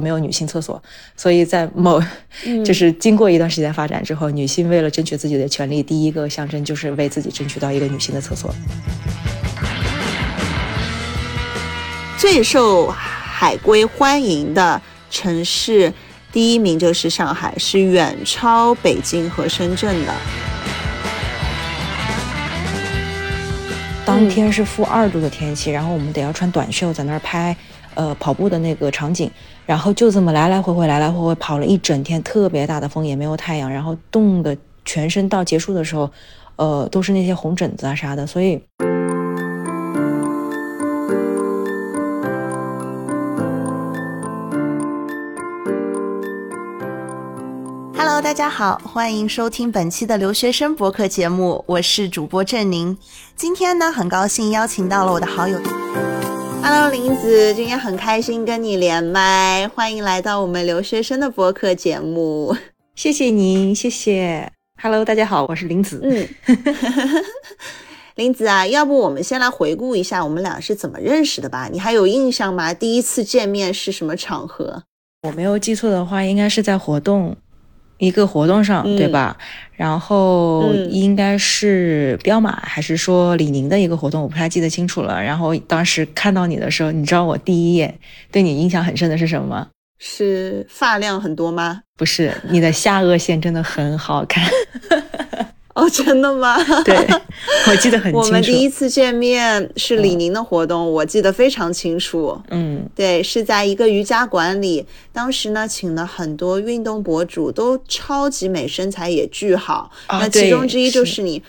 没有女性厕所，所以在某就是经过一段时间发展之后，女性为了争取自己的权利，第一个象征就是为自己争取到一个女性的厕所。最受海归欢迎的城市，第一名就是上海，是远超北京和深圳的。当天是负二度的天气，然后我们得要穿短袖在那儿拍，呃，跑步的那个场景，然后就这么来来回回，来来回回跑了一整天，特别大的风，也没有太阳，然后冻的全身到结束的时候，呃，都是那些红疹子啊啥的，所以。大家好，欢迎收听本期的留学生博客节目，我是主播郑宁。今天呢，很高兴邀请到了我的好友，Hello 林子，今天很开心跟你连麦，欢迎来到我们留学生的播客节目。谢谢您，谢谢。Hello，大家好，我是林子。嗯，林子啊，要不我们先来回顾一下我们俩是怎么认识的吧？你还有印象吗？第一次见面是什么场合？我没有记错的话，应该是在活动。一个活动上，对吧？然后应该是彪马还是说李宁的一个活动，我不太记得清楚了。然后当时看到你的时候，你知道我第一眼对你印象很深的是什么吗？是发量很多吗？不是，你的下颚线真的很好看。哦，真的吗？对，我记得很清楚。我们第一次见面是李宁的活动，我记得非常清楚。嗯，对，是在一个瑜伽馆里，当时呢，请了很多运动博主，都超级美，身材也巨好。那其中之一就是你。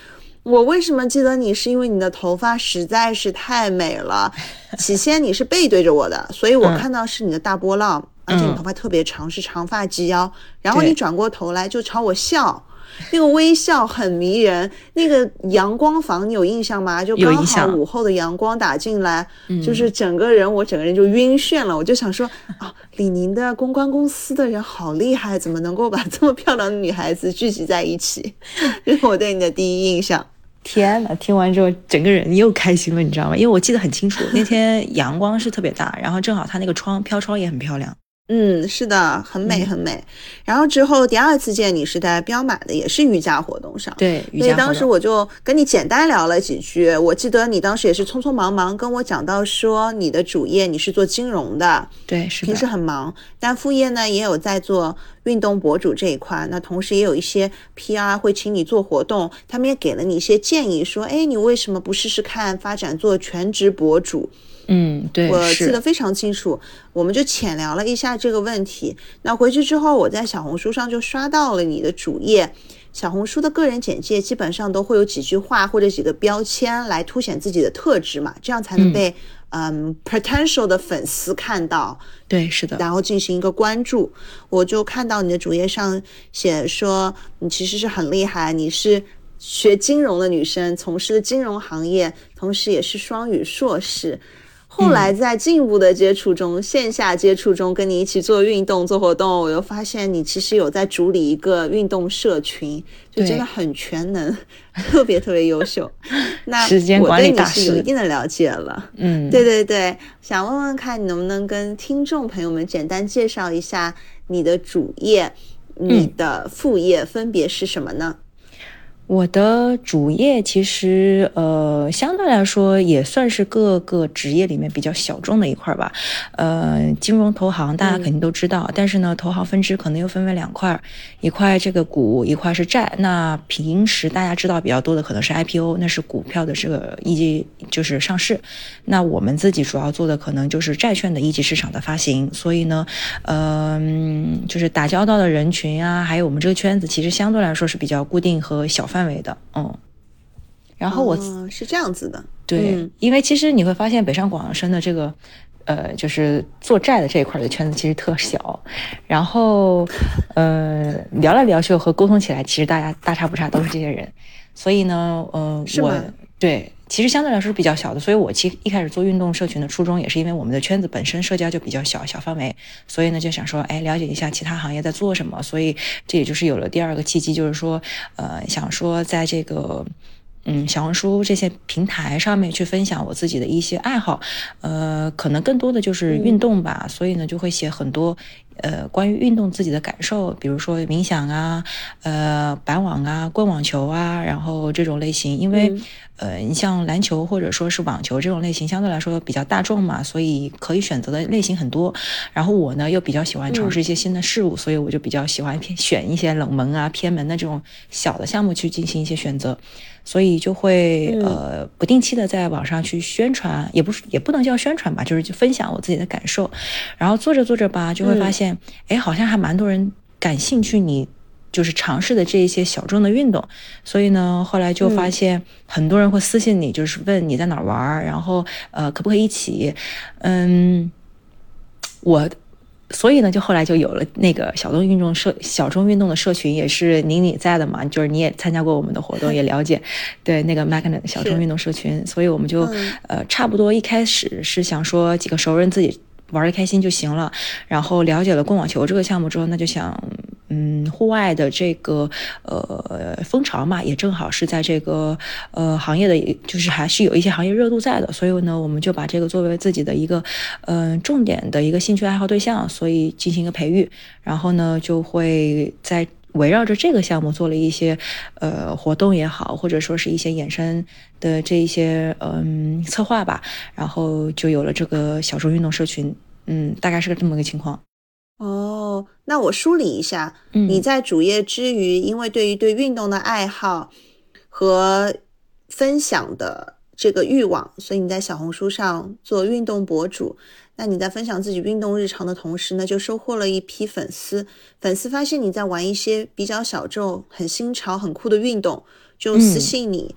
我为什么记得你？是因为你的头发实在是太美了。起先你是背对着我的，所以我看到是你的大波浪，而且你头发特别长，是长发及腰。然后你转过头来就朝我笑。那个微笑很迷人，那个阳光房你有印象吗？就刚好午后的阳光打进来，就是整个人我整个人就晕眩了。我就想说啊，李宁的公关公司的人好厉害，怎么能够把 这么漂亮的女孩子聚集在一起？这是我对你的第一印象。天呐，听完之后整个人又开心了，你知道吗？因为我记得很清楚，那天阳光是特别大，然后正好它那个窗飘窗也很漂亮。嗯，是的，很美很美。然后之后第二次见你是在彪马的，也是瑜伽活动上。对，所以当时我就跟你简单聊了几句。我记得你当时也是匆匆忙忙跟我讲到说，你的主业你是做金融的，对，是平时很忙，但副业呢也有在做运动博主这一块。那同时也有一些 PR 会请你做活动，他们也给了你一些建议，说，哎，你为什么不试试看发展做全职博主？嗯，对，我记得非常清楚，我们就浅聊了一下这个问题。那回去之后，我在小红书上就刷到了你的主页。小红书的个人简介基本上都会有几句话或者几个标签来凸显自己的特质嘛，这样才能被嗯 potential 的粉丝看到。对，是的，然后进行一个关注。我就看到你的主页上写说，你其实是很厉害，你是学金融的女生，从事的金融行业，同时也是双语硕士。后来在进一步的接触中，线下接触中，跟你一起做运动、做活动，我又发现你其实有在主理一个运动社群，就真的很全能，特别特别优秀。那我对你是有一定的了解了。嗯，对对对，想问问看你能不能跟听众朋友们简单介绍一下你的主业、你的副业分别是什么呢？我的主业其实，呃，相对来说也算是各个职业里面比较小众的一块吧。呃，金融投行大家肯定都知道，但是呢，投行分支可能又分为两块，一块这个股，一块是债。那平时大家知道比较多的可能是 IPO，那是股票的这个一级就是上市。那我们自己主要做的可能就是债券的一级市场的发行。所以呢，嗯，就是打交道的人群啊，还有我们这个圈子，其实相对来说是比较固定和小范。范围的，嗯，然后我是这样子的，对，因为其实你会发现北上广深的这个，呃，就是做债的这一块的圈子其实特小，然后，呃，聊来聊去和沟通起来，其实大家大差不差都是这些人，所以呢，嗯，我对。其实相对来说是比较小的，所以我其实一开始做运动社群的初衷也是因为我们的圈子本身社交就比较小小范围，所以呢就想说，哎，了解一下其他行业在做什么，所以这也就是有了第二个契机，就是说，呃，想说在这个，嗯，小红书这些平台上面去分享我自己的一些爱好，呃，可能更多的就是运动吧，所以呢，就会写很多。呃，关于运动自己的感受，比如说冥想啊，呃，板网啊，棍网球啊，然后这种类型，因为呃，你像篮球或者说是网球这种类型，相对来说比较大众嘛，所以可以选择的类型很多。然后我呢又比较喜欢尝试一些新的事物，所以我就比较喜欢偏选一些冷门啊、偏门的这种小的项目去进行一些选择。所以就会呃不定期的在网上去宣传，也不是也不能叫宣传吧，就是去分享我自己的感受。然后做着做着吧，就会发现，哎，好像还蛮多人感兴趣你就是尝试的这一些小众的运动。所以呢，后来就发现很多人会私信你，就是问你在哪玩，然后呃可不可以一起？嗯，我。所以呢，就后来就有了那个小众运动社、小众运动的社群，也是你你在的嘛，就是你也参加过我们的活动，也了解，对那个 Magnet 小众运动社群，所以我们就呃差不多一开始是想说几个熟人自己。玩的开心就行了，然后了解了棍网球这个项目之后，那就想，嗯，户外的这个呃风潮嘛，也正好是在这个呃行业的，就是还是有一些行业热度在的，所以呢，我们就把这个作为自己的一个嗯重点的一个兴趣爱好对象，所以进行一个培育，然后呢，就会在围绕着这个项目做了一些呃活动也好，或者说是一些衍生的这一些嗯策划吧，然后就有了这个小众运动社群。嗯，大概是个这么个情况。哦，那我梳理一下，你在主业之余，因为对于对运动的爱好和分享的这个欲望，所以你在小红书上做运动博主。那你在分享自己运动日常的同时呢，就收获了一批粉丝。粉丝发现你在玩一些比较小众、很新潮、很酷的运动，就私信你。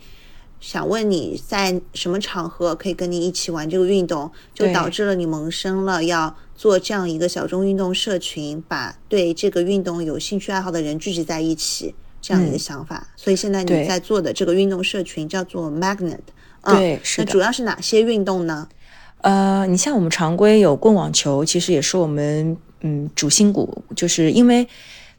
想问你在什么场合可以跟你一起玩这个运动，就导致了你萌生了要做这样一个小众运动社群，把对这个运动有兴趣爱好的人聚集在一起这样一个想法。所以现在你在做的这个运动社群叫做 Magnet，对。那主要是哪些运动呢？呃，你像我们常规有棍网球，其实也是我们嗯主心骨，就是因为。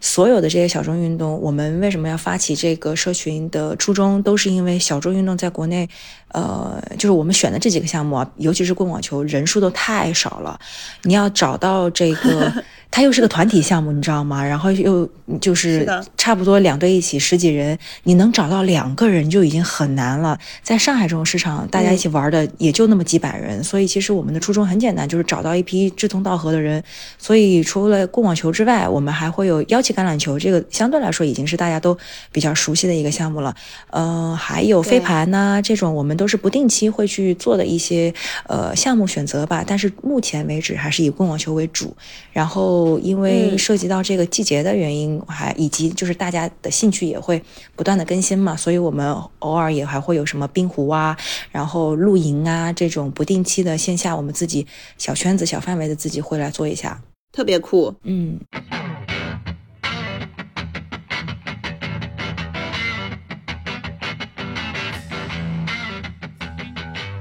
所有的这些小众运动，我们为什么要发起这个社群的初衷，都是因为小众运动在国内，呃，就是我们选的这几个项目啊，尤其是棍网球，人数都太少了，你要找到这个。它又是个团体项目，你知道吗？然后又就是差不多两队一起十几人，你能找到两个人就已经很难了。在上海这种市场，大家一起玩的也就那么几百人，所以其实我们的初衷很简单，就是找到一批志同道合的人。所以除了棍网球之外，我们还会有腰旗橄榄球，这个相对来说已经是大家都比较熟悉的一个项目了。呃，还有飞盘呐，这种我们都是不定期会去做的一些呃项目选择吧。但是目前为止还是以棍网球为主，然后。因为涉及到这个季节的原因，还以及就是大家的兴趣也会不断的更新嘛，所以我们偶尔也还会有什么冰壶啊，然后露营啊这种不定期的线下，我们自己小圈子、小范围的自己会来做一下，特别酷。嗯。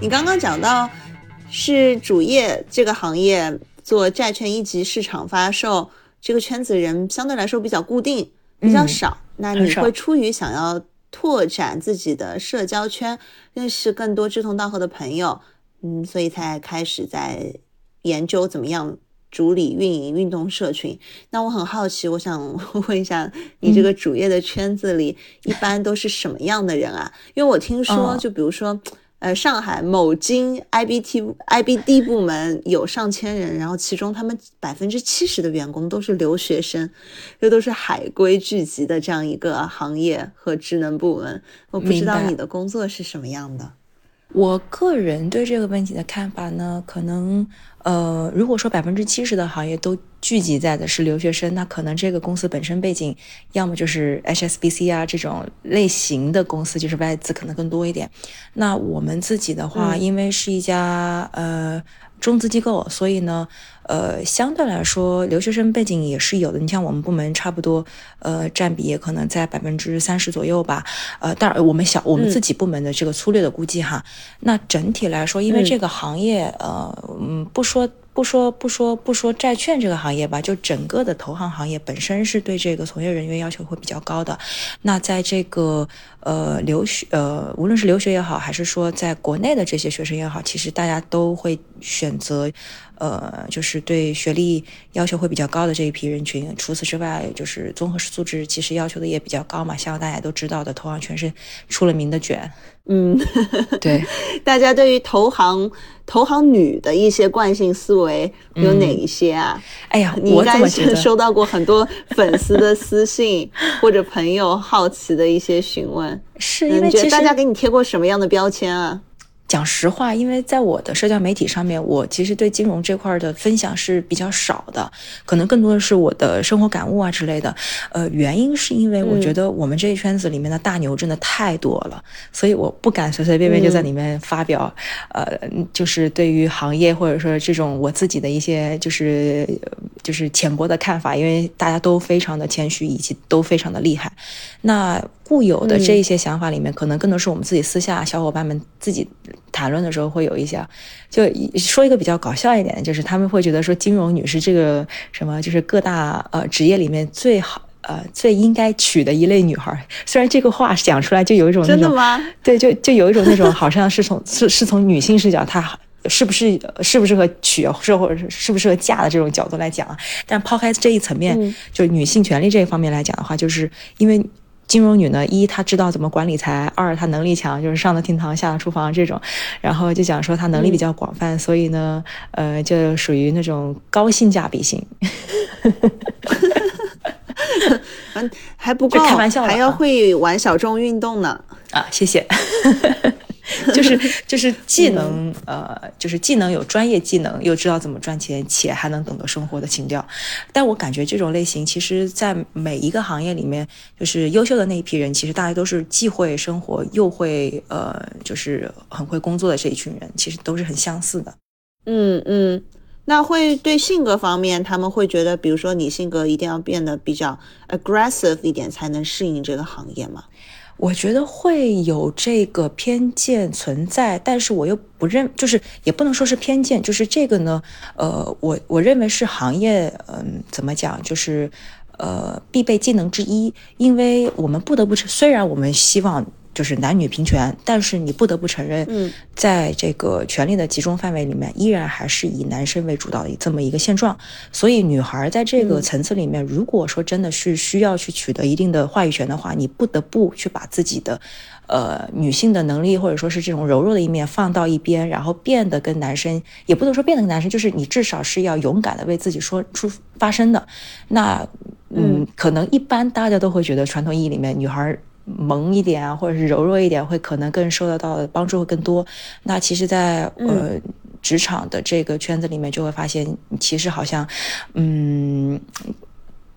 你刚刚讲到是主业这个行业。做债券一级市场发售，这个圈子人相对来说比较固定，比较少。那你会出于想要拓展自己的社交圈，认识更多志同道合的朋友，嗯，所以才开始在研究怎么样主理运营运动社群。那我很好奇，我想问一下，你这个主业的圈子里一般都是什么样的人啊？因为我听说，就比如说。呃，上海某金 IBT IBD 部门有上千人，然后其中他们百分之七十的员工都是留学生，这都是海归聚集的这样一个行业和职能部门。我不知道你的工作是什么样的。我个人对这个问题的看法呢，可能。呃，如果说百分之七十的行业都聚集在的是留学生，那可能这个公司本身背景，要么就是 HSBC 啊这种类型的公司，就是外资可能更多一点。那我们自己的话，因为是一家呃中资机构，所以呢，呃，相对来说留学生背景也是有的。你像我们部门差不多，呃，占比也可能在百分之三十左右吧。呃，当然我们小我们自己部门的这个粗略的估计哈。那整体来说，因为这个行业，呃，嗯，不。说不说不说不说债券这个行业吧，就整个的投行行业本身是对这个从业人员要求会比较高的。那在这个呃留学呃无论是留学也好，还是说在国内的这些学生也好，其实大家都会选择。呃，就是对学历要求会比较高的这一批人群。除此之外，就是综合素质其实要求的也比较高嘛。像大家都知道的，投行全是出了名的卷。嗯，对。大家对于投行投行女的一些惯性思维有哪一些啊？哎呀，你应该是 收到过很多粉丝的私信或者朋友好奇的一些询问。是因为其实大家给你贴过什么样的标签啊？讲实话，因为在我的社交媒体上面，我其实对金融这块的分享是比较少的，可能更多的是我的生活感悟啊之类的。呃，原因是因为我觉得我们这一圈子里面的大牛真的太多了，所以我不敢随随便便就在里面发表，呃，就是对于行业或者说这种我自己的一些就是就是浅薄的看法，因为大家都非常的谦虚，以及都非常的厉害。那固有的这一些想法里面，可能更多是我们自己私下小伙伴们自己谈论的时候会有一些，就说一个比较搞笑一点的，就是他们会觉得说金融女是这个什么，就是各大呃职业里面最好呃最应该娶的一类女孩。虽然这个话讲出来就有一种真的吗？对，就就有一种那种好像是从 是是从女性视角，她是不是适不适合娶，是或者是适不适合嫁的这种角度来讲啊。但抛开这一层面，就女性权利这一方面来讲的话，就是因为。金融女呢，一她知道怎么管理财，二她能力强，就是上了厅堂下了厨房这种，然后就讲说她能力比较广泛，所以呢，呃，就属于那种高性价比型。嗯，还不够，开玩笑，还要会玩小众运动呢。啊，谢谢。就是 就是既能呃，就是既能有专业技能，又知道怎么赚钱，且还能懂得生活的情调。但我感觉这种类型，其实在每一个行业里面，就是优秀的那一批人，其实大家都是既会生活又会呃，就是很会工作的这一群人，其实都是很相似的。嗯嗯，那会对性格方面，他们会觉得，比如说你性格一定要变得比较 aggressive 一点，才能适应这个行业吗？我觉得会有这个偏见存在，但是我又不认，就是也不能说是偏见，就是这个呢，呃，我我认为是行业，嗯，怎么讲，就是呃必备技能之一，因为我们不得不虽然我们希望。就是男女平权，但是你不得不承认，嗯，在这个权力的集中范围里面，依然还是以男生为主导的这么一个现状。所以，女孩在这个层次里面，如果说真的是需要去取得一定的话语权的话，你不得不去把自己的，呃，女性的能力或者说是这种柔弱的一面放到一边，然后变得跟男生，也不能说变得跟男生，就是你至少是要勇敢的为自己说出发声的。那，嗯，可能一般大家都会觉得传统意义里面女孩。萌一点啊，或者是柔弱一点，会可能更受得到的帮助会更多。那其实，在呃职场的这个圈子里面，就会发现，其实好像，嗯，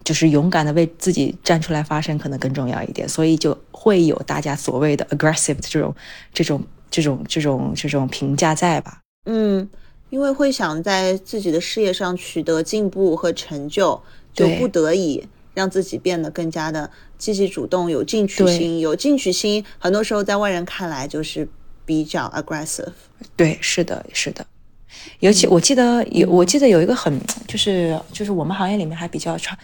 就是勇敢的为自己站出来发声，可能更重要一点。所以就会有大家所谓的 aggressive 的这种、这种、这种、这种、这种评价在吧？嗯，因为会想在自己的事业上取得进步和成就，就不得已。让自己变得更加的积极主动，有进取心。有进取心，很多时候在外人看来就是比较 aggressive。对，是的，是的。尤其我记得有，我记得有一个很，就是就是我们行业里面还比较长，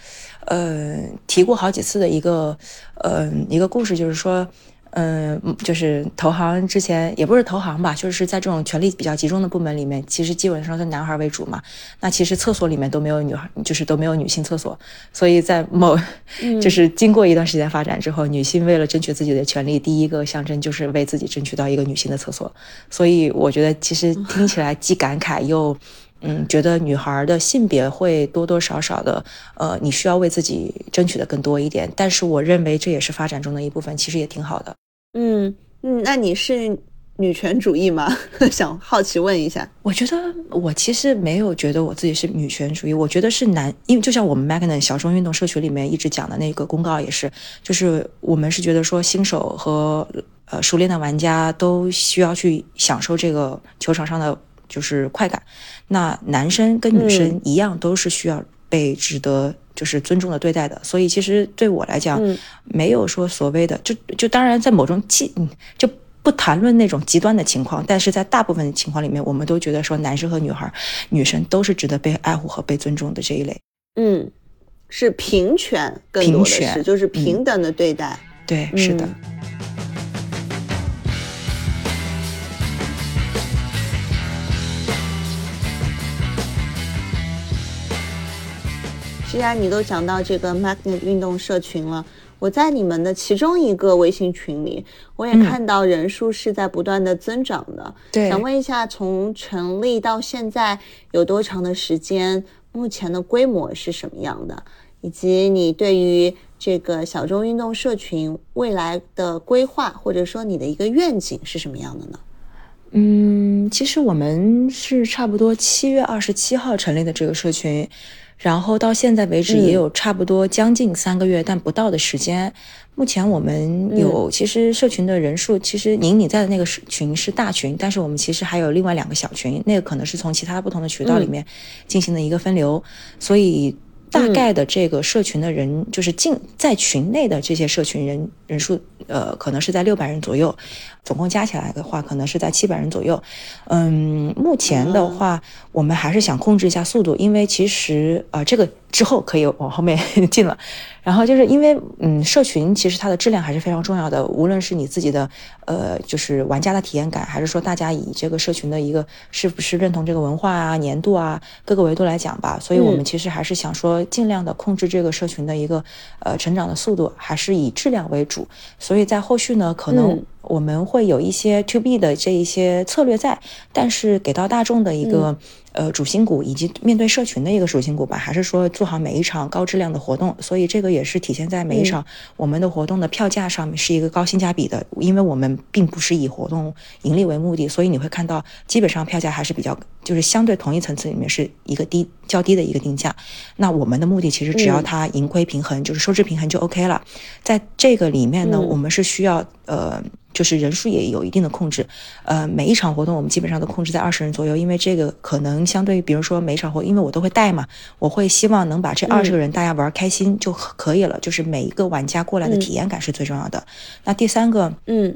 呃，提过好几次的一个，呃，一个故事，就是说。嗯，就是投行之前也不是投行吧，就是在这种权力比较集中的部门里面，其实基本上是男孩为主嘛。那其实厕所里面都没有女孩，就是都没有女性厕所。所以在某，就是经过一段时间发展之后，女性为了争取自己的权利，第一个象征就是为自己争取到一个女性的厕所。所以我觉得其实听起来既感慨又。嗯，觉得女孩的性别会多多少少的，呃，你需要为自己争取的更多一点。但是我认为这也是发展中的一部分，其实也挺好的。嗯嗯，那你是女权主义吗？想好奇问一下。我觉得我其实没有觉得我自己是女权主义，我觉得是男，因为就像我们 Magna 小众运动社群里面一直讲的那个公告也是，就是我们是觉得说新手和呃熟练的玩家都需要去享受这个球场上的。就是快感，那男生跟女生一样，都是需要被值得就是尊重的对待的。所以其实对我来讲，没有说所谓的就就当然在某种极就不谈论那种极端的情况，但是在大部分的情况里面，我们都觉得说男生和女孩、女生都是值得被爱护和被尊重的这一类。嗯，是平权，更多的是就是平等的对待。对，是的。既然你都讲到这个 Magnet 运动社群了，我在你们的其中一个微信群里，我也看到人数是在不断的增长的。对，想问一下，从成立到现在有多长的时间？目前的规模是什么样的？以及你对于这个小众运动社群未来的规划，或者说你的一个愿景是什么样的呢？嗯，其实我们是差不多七月二十七号成立的这个社群，然后到现在为止也有差不多将近三个月，但不到的时间。目前我们有，其实社群的人数，其实您你在的那个群是大群，但是我们其实还有另外两个小群，那个可能是从其他不同的渠道里面进行的一个分流，所以。大概的这个社群的人，就是进在群内的这些社群人人数，呃，可能是在六百人左右，总共加起来的话，可能是在七百人左右。嗯，目前的话，我们还是想控制一下速度，因为其实呃，这个之后可以往后面 进了。然后就是因为，嗯，社群其实它的质量还是非常重要的，无论是你自己的，呃，就是玩家的体验感，还是说大家以这个社群的一个是不是认同这个文化啊、年度啊各个维度来讲吧，所以我们其实还是想说尽量的控制这个社群的一个呃成长的速度，还是以质量为主。所以在后续呢，可能我们会有一些 to B 的这一些策略在，但是给到大众的一个。呃，主心骨以及面对社群的一个主心骨吧，还是说做好每一场高质量的活动？所以这个也是体现在每一场我们的活动的票价上面是一个高性价比的，因为我们并不是以活动盈利为目的，所以你会看到基本上票价还是比较，就是相对同一层次里面是一个低较低的一个定价。那我们的目的其实只要它盈亏平衡，就是收支平衡就 OK 了。在这个里面呢，我们是需要呃。就是人数也有一定的控制，呃，每一场活动我们基本上都控制在二十人左右，因为这个可能相对于，比如说每一场活，因为我都会带嘛，我会希望能把这二十个人大家玩开心就可以了，就是每一个玩家过来的体验感是最重要的。那第三个，嗯。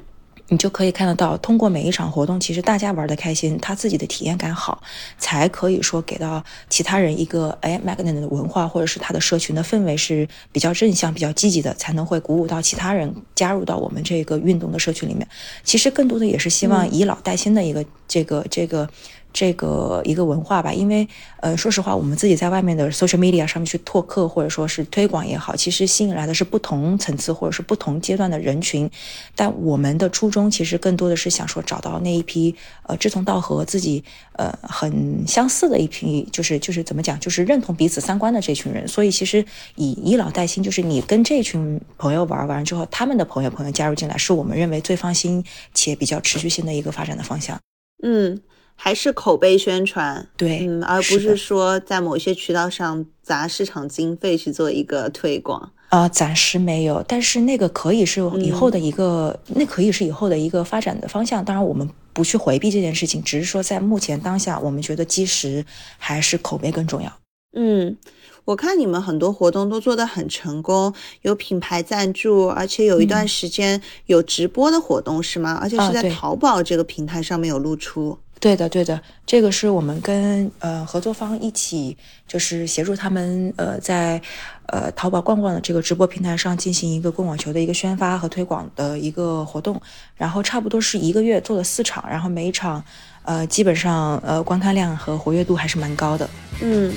你就可以看得到，通过每一场活动，其实大家玩的开心，他自己的体验感好，才可以说给到其他人一个哎，Magnet 的文化或者是他的社群的氛围是比较正向、比较积极的，才能会鼓舞到其他人加入到我们这个运动的社群里面。其实更多的也是希望以老带新的一个这个这个。这个这个一个文化吧，因为呃，说实话，我们自己在外面的 social media 上面去拓客或者说是推广也好，其实吸引来的是不同层次或者是不同阶段的人群。但我们的初衷其实更多的是想说找到那一批呃志同道合、自己呃很相似的一批，就是就是怎么讲，就是认同彼此三观的这群人。所以其实以以老带新，就是你跟这群朋友玩完之后，他们的朋友朋友加入进来，是我们认为最放心且比较持续性的一个发展的方向。嗯。还是口碑宣传，对，嗯，而不是说在某些渠道上砸市场经费去做一个推广啊，暂时没有，但是那个可以是以后的一个，那可以是以后的一个发展的方向。当然，我们不去回避这件事情，只是说在目前当下，我们觉得基石还是口碑更重要。嗯，我看你们很多活动都做得很成功，有品牌赞助，而且有一段时间有直播的活动是吗？而且是在淘宝这个平台上面有露出。对的，对的，这个是我们跟呃合作方一起，就是协助他们呃在呃淘宝逛逛的这个直播平台上进行一个逛网球的一个宣发和推广的一个活动，然后差不多是一个月做了四场，然后每一场呃基本上呃观看量和活跃度还是蛮高的，嗯。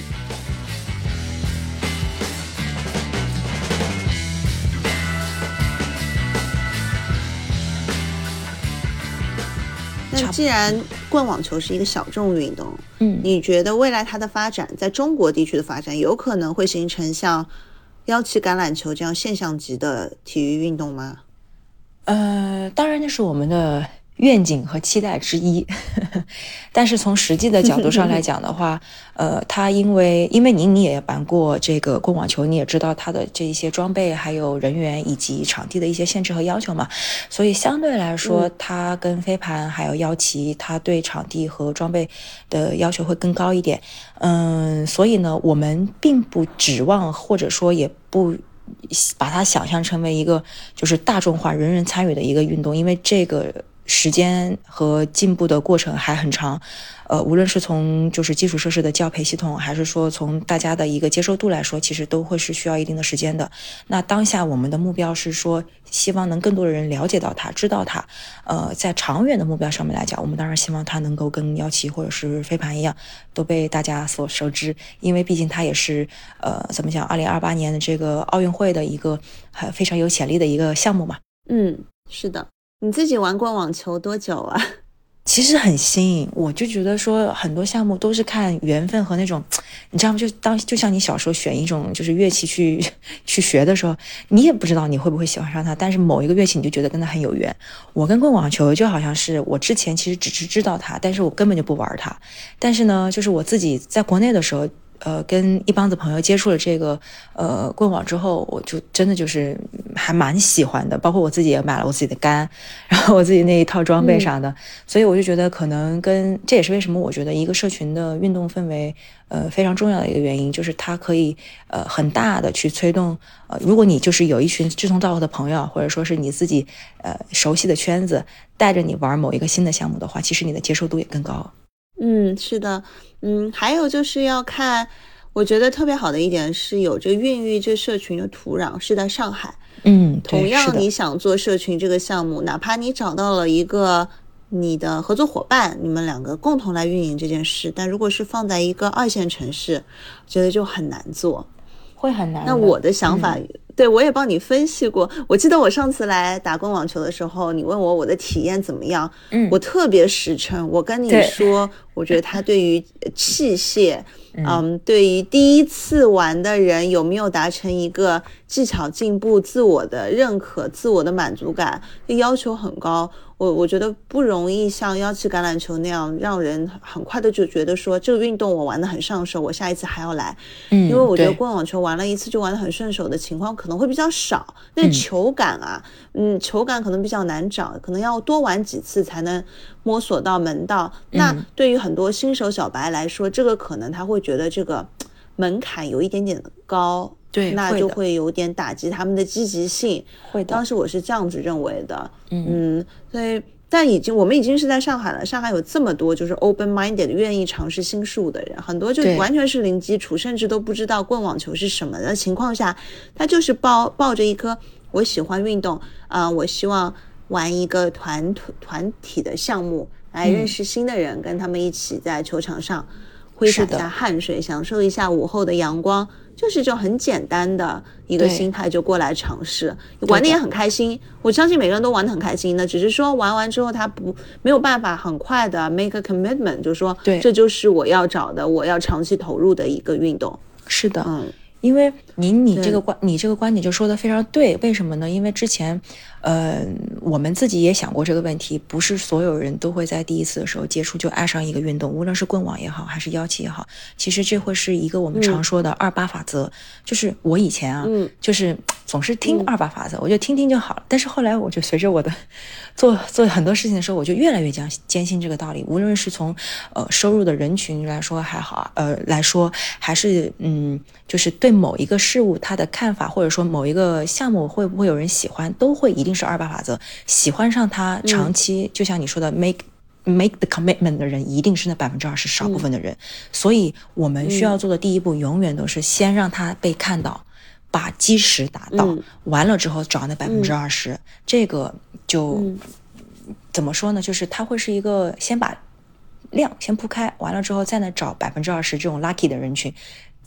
那既然棍网球是一个小众运动，嗯，你觉得未来它的发展在中国地区的发展有可能会形成像幺七橄榄球这样现象级的体育运动吗？呃，当然那是我们的。愿景和期待之一，但是从实际的角度上来讲的话，呃，它因为因为您你也玩过这个棍网球，你也知道它的这一些装备、还有人员以及场地的一些限制和要求嘛，所以相对来说，它跟飞盘还有腰旗，它对场地和装备的要求会更高一点。嗯，所以呢，我们并不指望或者说也不把它想象成为一个就是大众化、人人参与的一个运动，因为这个。时间和进步的过程还很长。呃，无论是从就是基础设施的教培系统，还是说从大家的一个接受度来说，其实都会是需要一定的时间的。那当下我们的目标是说，希望能更多的人了解到它，知道它。呃，在长远的目标上面来讲，我们当然希望它能够跟幺七或者是飞盘一样，都被大家所熟知，因为毕竟它也是呃，怎么讲，二零二八年的这个奥运会的一个很非常有潜力的一个项目嘛。嗯，是的。你自己玩过网球多久啊？其实很新，我就觉得说很多项目都是看缘分和那种，你知道吗？就当就像你小时候选一种就是乐器去去学的时候，你也不知道你会不会喜欢上它，但是某一个乐器你就觉得跟它很有缘。我跟过网球就好像是我之前其实只是知道它，但是我根本就不玩它。但是呢，就是我自己在国内的时候。呃，跟一帮子朋友接触了这个呃棍网之后，我就真的就是还蛮喜欢的。包括我自己也买了我自己的杆，然后我自己那一套装备啥的。所以我就觉得，可能跟这也是为什么我觉得一个社群的运动氛围，呃，非常重要的一个原因，就是它可以呃很大的去推动。呃，如果你就是有一群志同道合的朋友，或者说是你自己呃熟悉的圈子，带着你玩某一个新的项目的话，其实你的接受度也更高。嗯，是的，嗯，还有就是要看，我觉得特别好的一点是有这孕育这社群的土壤是在上海，嗯，同样你想做社群这个项目，哪怕你找到了一个你的合作伙伴，你们两个共同来运营这件事，但如果是放在一个二线城市，觉得就很难做，会很难。那我的想法。对，我也帮你分析过。我记得我上次来打工网球的时候，你问我我的体验怎么样，嗯，我特别实诚，我跟你说，我觉得他对于器械，嗯，对于第一次玩的人有没有达成一个技巧进步、自我的认可、自我的满足感，要求很高。我我觉得不容易像幺七橄榄球那样，让人很快的就觉得说这个运动我玩的很上手，我下一次还要来。嗯，因为我觉得棍网球玩了一次就玩的很顺手的情况可能会比较少。那球感啊，嗯，球感可能比较难找，可能要多玩几次才能摸索到门道。那对于很多新手小白来说，这个可能他会觉得这个门槛有一点点高。对，那就会有点打击他们的积极性。会的，当时我是这样子认为的。嗯，所以但已经我们已经是在上海了，上海有这么多就是 open minded 愿意尝试新事物的人，很多就完全是零基础，甚至都不知道棍网球是什么的情况下，他就是抱抱着一颗我喜欢运动啊，我希望玩一个团团体的项目来认识新的人，跟他们一起在球场上挥洒一下汗水，享受一下午后的阳光。就是就很简单的一个心态就过来尝试，玩的也很开心。我相信每个人都玩的很开心的，只是说玩完之后他不没有办法很快的 make a commitment，就是说，对，这就是我要找的，我要长期投入的一个运动。是的，嗯。因为你你这个观你这个观点就说的非常对，为什么呢？因为之前，呃，我们自己也想过这个问题，不是所有人都会在第一次的时候接触就爱上一个运动，无论是棍网也好，还是腰旗也好，其实这会是一个我们常说的二八法则。就是我以前啊，就是总是听二八法则，我就听听就好了。但是后来我就随着我的 做做很多事情的时候，我就越来越将坚信这个道理。无论是从呃收入的人群来说还好，呃来说还是嗯，就是对。对某一个事物，他的看法，或者说某一个项目会不会有人喜欢，都会一定是二八法则。喜欢上他，长期就像你说的，make make the commitment 的人，一定是那百分之二十少部分的人。所以我们需要做的第一步，永远都是先让他被看到，把基石打到，完了之后找那百分之二十。这个就怎么说呢？就是他会是一个先把量先铺开，完了之后再呢找百分之二十这种 lucky 的人群。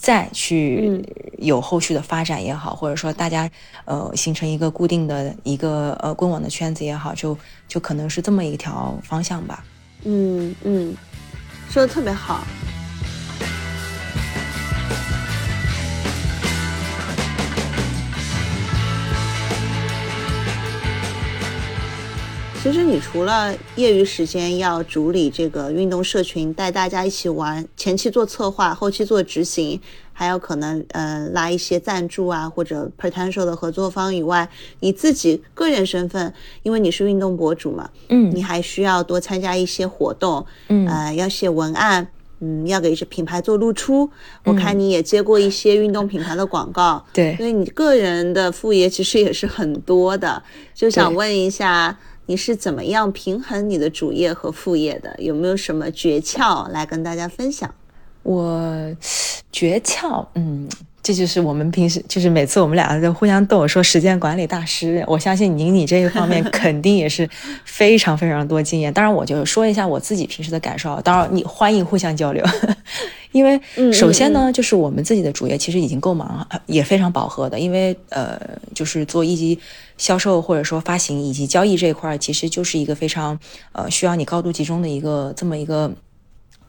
再去有后续的发展也好，或者说大家呃形成一个固定的一个呃官网的圈子也好，就就可能是这么一条方向吧。嗯嗯，说的特别好。其实你除了业余时间要主理这个运动社群，带大家一起玩，前期做策划，后期做执行，还有可能呃拉一些赞助啊或者 potential 的合作方以外，你自己个人身份，因为你是运动博主嘛，嗯，你还需要多参加一些活动，嗯，呃，要写文案，嗯，要给一些品牌做露出。我看你也接过一些运动品牌的广告，对，所以你个人的副业其实也是很多的，就想问一下。你是怎么样平衡你的主业和副业的？有没有什么诀窍来跟大家分享？我诀窍，嗯。这就是我们平时，就是每次我们两个在互相逗，说时间管理大师。我相信您，你这一方面肯定也是非常非常多经验。当然，我就说一下我自己平时的感受。当然，你欢迎互相交流，因为首先呢，就是我们自己的主业其实已经够忙了，也非常饱和的。因为呃，就是做一级销售或者说发行以及交易这一块，其实就是一个非常呃需要你高度集中的一个这么一个。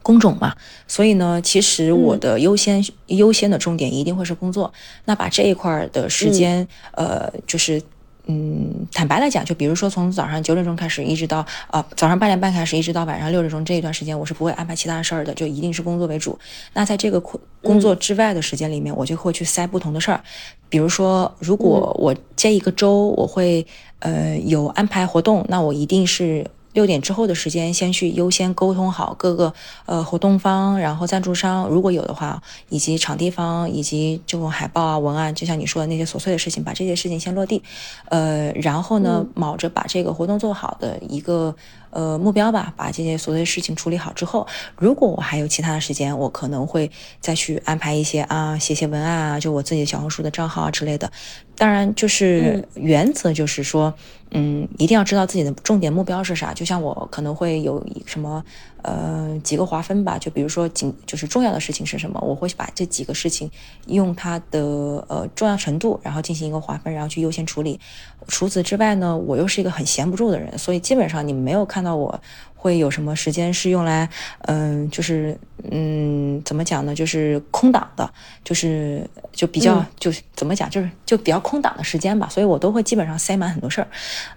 工种嘛，所以呢，其实我的优先优先的重点一定会是工作。那把这一块的时间，呃，就是，嗯，坦白来讲，就比如说从早上九点钟开始，一直到呃早上八点半开始，一直到晚上六点钟这一段时间，我是不会安排其他的事儿的，就一定是工作为主。那在这个工工作之外的时间里面，我就会去塞不同的事儿。比如说，如果我这一个周我会呃有安排活动，那我一定是。六点之后的时间，先去优先沟通好各个呃活动方，然后赞助商如果有的话，以及场地方，以及这种海报啊、文案，就像你说的那些琐碎的事情，把这些事情先落地。呃，然后呢，卯着把这个活动做好的一个。呃，目标吧，把这些所有的事情处理好之后，如果我还有其他的时间，我可能会再去安排一些啊，写写文案啊，就我自己的小红书的账号啊之类的。当然，就是原则就是说，嗯，一定要知道自己的重点目标是啥。就像我可能会有什么。呃，几个划分吧，就比如说仅，就是重要的事情是什么，我会把这几个事情用它的呃重要程度，然后进行一个划分，然后去优先处理。除此之外呢，我又是一个很闲不住的人，所以基本上你没有看到我。会有什么时间是用来，嗯，就是嗯，怎么讲呢？就是空档的，就是就比较，就是怎么讲，就是就比较空档的时间吧。所以我都会基本上塞满很多事儿，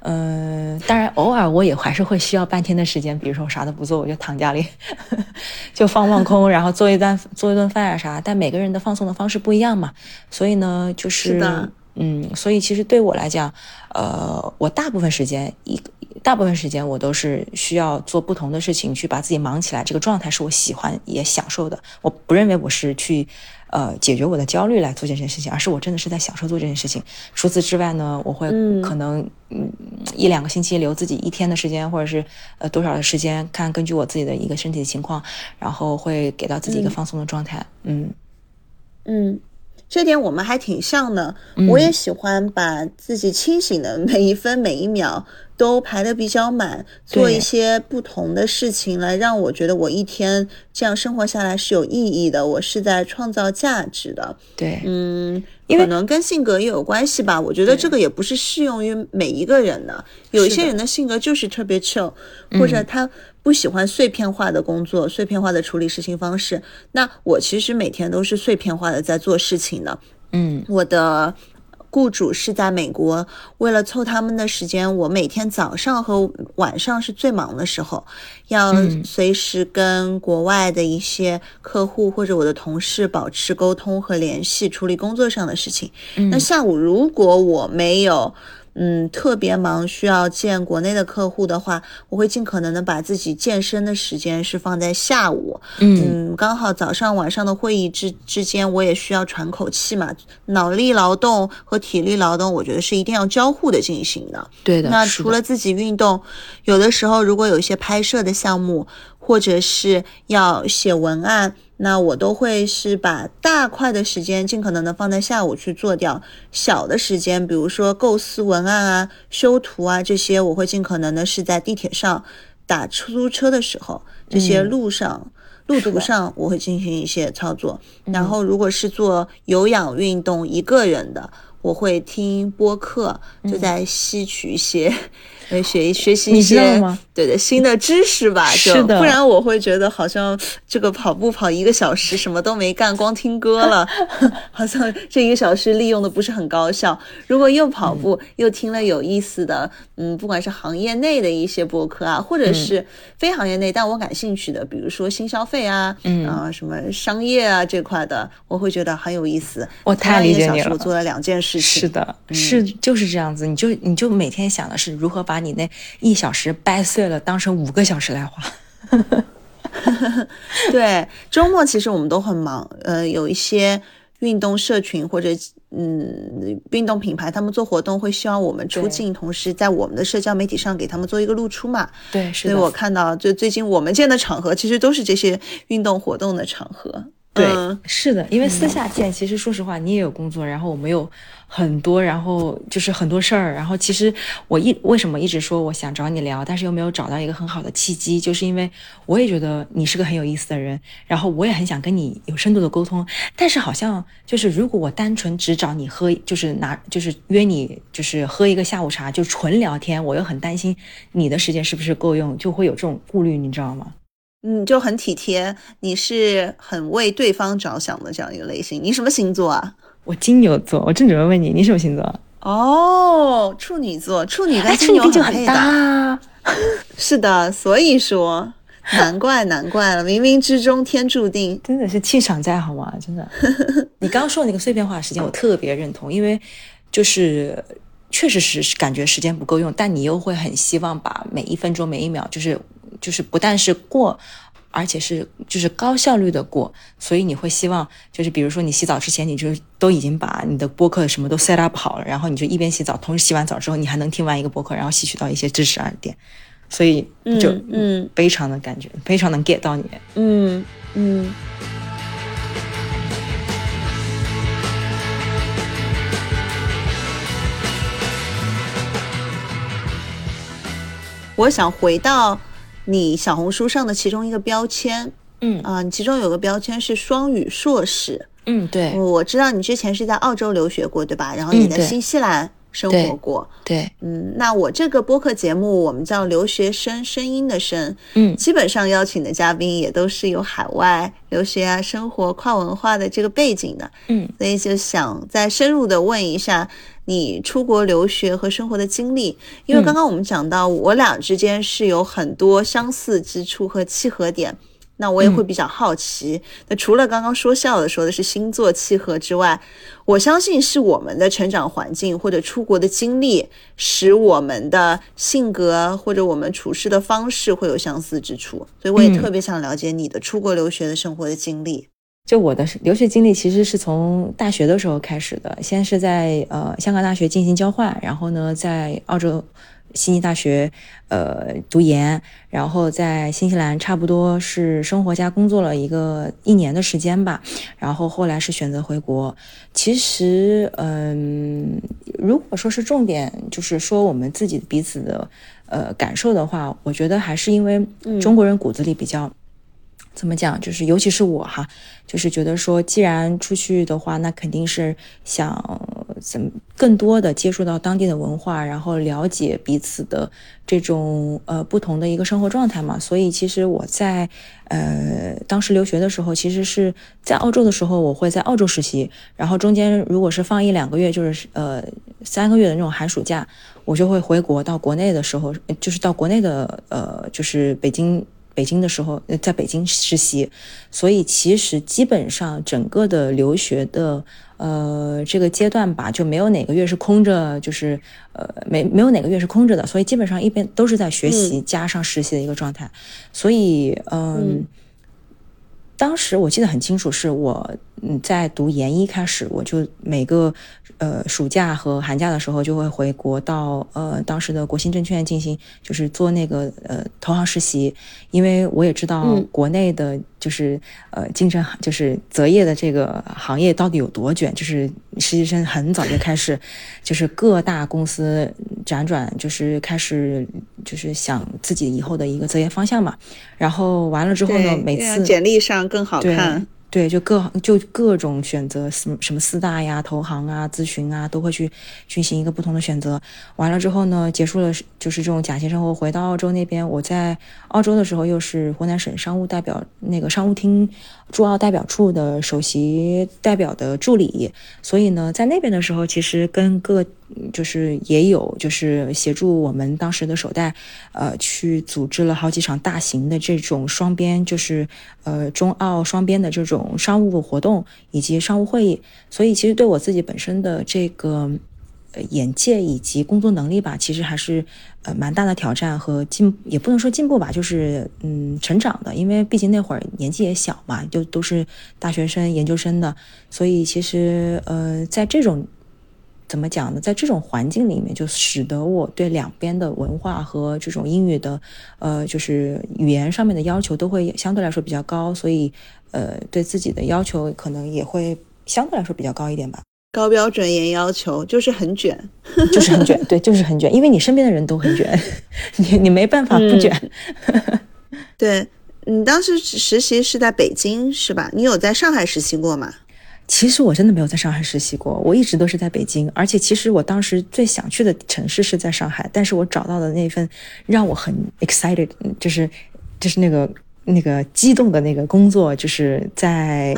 嗯，当然偶尔我也还是会需要半天的时间，比如说我啥都不做，我就躺家里，就放放空，然后做一顿做一顿饭啊啥。但每个人的放松的方式不一样嘛，所以呢，就是嗯，所以其实对我来讲，呃，我大部分时间一。大部分时间我都是需要做不同的事情，去把自己忙起来。这个状态是我喜欢也享受的。我不认为我是去，呃，解决我的焦虑来做这件事情，而是我真的是在享受做这件事情。除此之外呢，我会可能嗯一两个星期留自己一天的时间，或者是呃多少的时间，看根据我自己的一个身体的情况，然后会给到自己一个放松的状态。嗯嗯。这点我们还挺像的，我也喜欢把自己清醒的每一分每一秒都排的比较满，做一些不同的事情，来让我觉得我一天这样生活下来是有意义的，我是在创造价值的。对，嗯，可能跟性格也有关系吧。我觉得这个也不是适用于每一个人的，有一些人的性格就是特别 chill，或者他。不喜欢碎片化的工作，碎片化的处理事情方式。那我其实每天都是碎片化的在做事情的。嗯，我的雇主是在美国，为了凑他们的时间，我每天早上和晚上是最忙的时候，要随时跟国外的一些客户或者我的同事保持沟通和联系，处理工作上的事情。那下午如果我没有。嗯，特别忙，需要见国内的客户的话，我会尽可能的把自己健身的时间是放在下午。嗯，刚好早上晚上的会议之之间，我也需要喘口气嘛。脑力劳动和体力劳动，我觉得是一定要交互的进行的。对的。那除了自己运动，有的时候如果有一些拍摄的项目，或者是要写文案。那我都会是把大块的时间尽可能的放在下午去做掉，小的时间，比如说构思文案啊、修图啊这些，我会尽可能的是在地铁上、打出租车的时候，这些路上、路途上我会进行一些操作。然后如果是做有氧运动一个人的，我会听播客，就在吸取一些。来学学习一些对的新的知识吧，就不然我会觉得好像这个跑步跑一个小时什么都没干，光听歌了，好像这一个小时利用的不是很高效。如果又跑步又听了有意思的，嗯，不管是行业内的一些博客啊，或者是非行业内但我感兴趣的，比如说新消费啊，嗯啊什么商业啊这块的，我会觉得很有意思。我太理解你了。我做了两件事情。是的，是就是这样子。你就你就每天想的是如何把。把你那一小时掰碎了，当成五个小时来花。对，周末其实我们都很忙，呃，有一些运动社群或者嗯，运动品牌他们做活动会希望我们出镜，同时在我们的社交媒体上给他们做一个露出嘛。对，所以我看到就最近我们见的场合，其实都是这些运动活动的场合。对，是的，因为私下见，其实说实话，你也有工作，然后我们有很多，然后就是很多事儿，然后其实我一为什么一直说我想找你聊，但是又没有找到一个很好的契机，就是因为我也觉得你是个很有意思的人，然后我也很想跟你有深度的沟通，但是好像就是如果我单纯只找你喝，就是拿就是约你就是喝一个下午茶，就纯聊天，我又很担心你的时间是不是够用，就会有这种顾虑，你知道吗？嗯，就很体贴，你是很为对方着想的这样一个类型。你什么星座啊？我金牛座。我正准备问你，你什么星座？哦，处女座。处女跟金牛很配的。是的，所以说难怪难怪了，冥冥之中天注定，真的是气场在好吗？真的。你刚刚说的那个碎片化时间，我特别认同，因为就是确实是感觉时间不够用，但你又会很希望把每一分钟每一秒就是。就是不但是过，而且是就是高效率的过，所以你会希望就是比如说你洗澡之前，你就都已经把你的播客什么都 set up 好了，然后你就一边洗澡，同时洗完澡之后，你还能听完一个播客，然后吸取到一些知识啊点，所以就嗯非常的感觉非常能 get 到你，嗯嗯。我想回到。你小红书上的其中一个标签，嗯。啊，你其中有个标签是双语硕士，嗯，对，我知道你之前是在澳洲留学过，对吧？然后你在新西兰生活过，对，嗯，那我这个播客节目我们叫留学生声音的声，嗯，基本上邀请的嘉宾也都是有海外留学啊、生活跨文化的这个背景的，嗯，所以就想再深入的问一下。你出国留学和生活的经历，因为刚刚我们讲到我俩之间是有很多相似之处和契合点，那我也会比较好奇。那除了刚刚说笑的说的是星座契合之外，我相信是我们的成长环境或者出国的经历，使我们的性格或者我们处事的方式会有相似之处。所以我也特别想了解你的出国留学的生活的经历。就我的留学经历其实是从大学的时候开始的，先是在呃香港大学进行交换，然后呢在澳洲悉尼大学呃读研，然后在新西兰差不多是生活加工作了一个一年的时间吧，然后后来是选择回国。其实嗯，如果说是重点，就是说我们自己彼此的呃感受的话，我觉得还是因为中国人骨子里比较。怎么讲？就是尤其是我哈，就是觉得说，既然出去的话，那肯定是想怎么更多的接触到当地的文化，然后了解彼此的这种呃不同的一个生活状态嘛。所以其实我在呃当时留学的时候，其实是在澳洲的时候，我会在澳洲实习，然后中间如果是放一两个月，就是呃三个月的那种寒暑假，我就会回国到国内的时候，就是到国内的呃就是北京。北京的时候，在北京实习，所以其实基本上整个的留学的呃这个阶段吧，就没有哪个月是空着，就是呃没没有哪个月是空着的，所以基本上一边都是在学习加上实习的一个状态，所以嗯，当时我记得很清楚，是我嗯在读研一开始，我就每个。呃，暑假和寒假的时候就会回国到呃当时的国信证券进行，就是做那个呃投行实习，因为我也知道国内的就是呃竞争就是择业的这个行业到底有多卷，就是实习生很早就开始，就是各大公司辗转，就是开始就是想自己以后的一个择业方向嘛，然后完了之后呢，每次简历上更好看。对，就各就各种选择，什么什么四大呀、投行啊、咨询啊，都会去进行一个不同的选择。完了之后呢，结束了就是这种假期生活，回到澳洲那边。我在澳洲的时候，又是湖南省商务代表那个商务厅驻澳代表处的首席代表的助理，所以呢，在那边的时候，其实跟各就是也有就是协助我们当时的首代，呃，去组织了好几场大型的这种双边，就是呃中澳双边的这种商务活动以及商务会议。所以其实对我自己本身的这个呃眼界以及工作能力吧，其实还是呃蛮大的挑战和进，也不能说进步吧，就是嗯成长的，因为毕竟那会儿年纪也小嘛，就都是大学生、研究生的，所以其实呃在这种怎么讲呢，在这种环境里面，就使得我对两边的文化和这种英语的呃就是语言上面的要求都会相对来说比较高，所以呃对自己的要求可能也会相对来说比较高一点吧。高标准严要求就是很卷，就是很卷，对，就是很卷，因为你身边的人都很卷，你你没办法不卷。对你当时实习是在北京是吧？你有在上海实习过吗？其实我真的没有在上海实习过，我一直都是在北京。而且其实我当时最想去的城市是在上海，但是我找到的那份让我很 excited，就是就是那个那个激动的那个工作，就是在。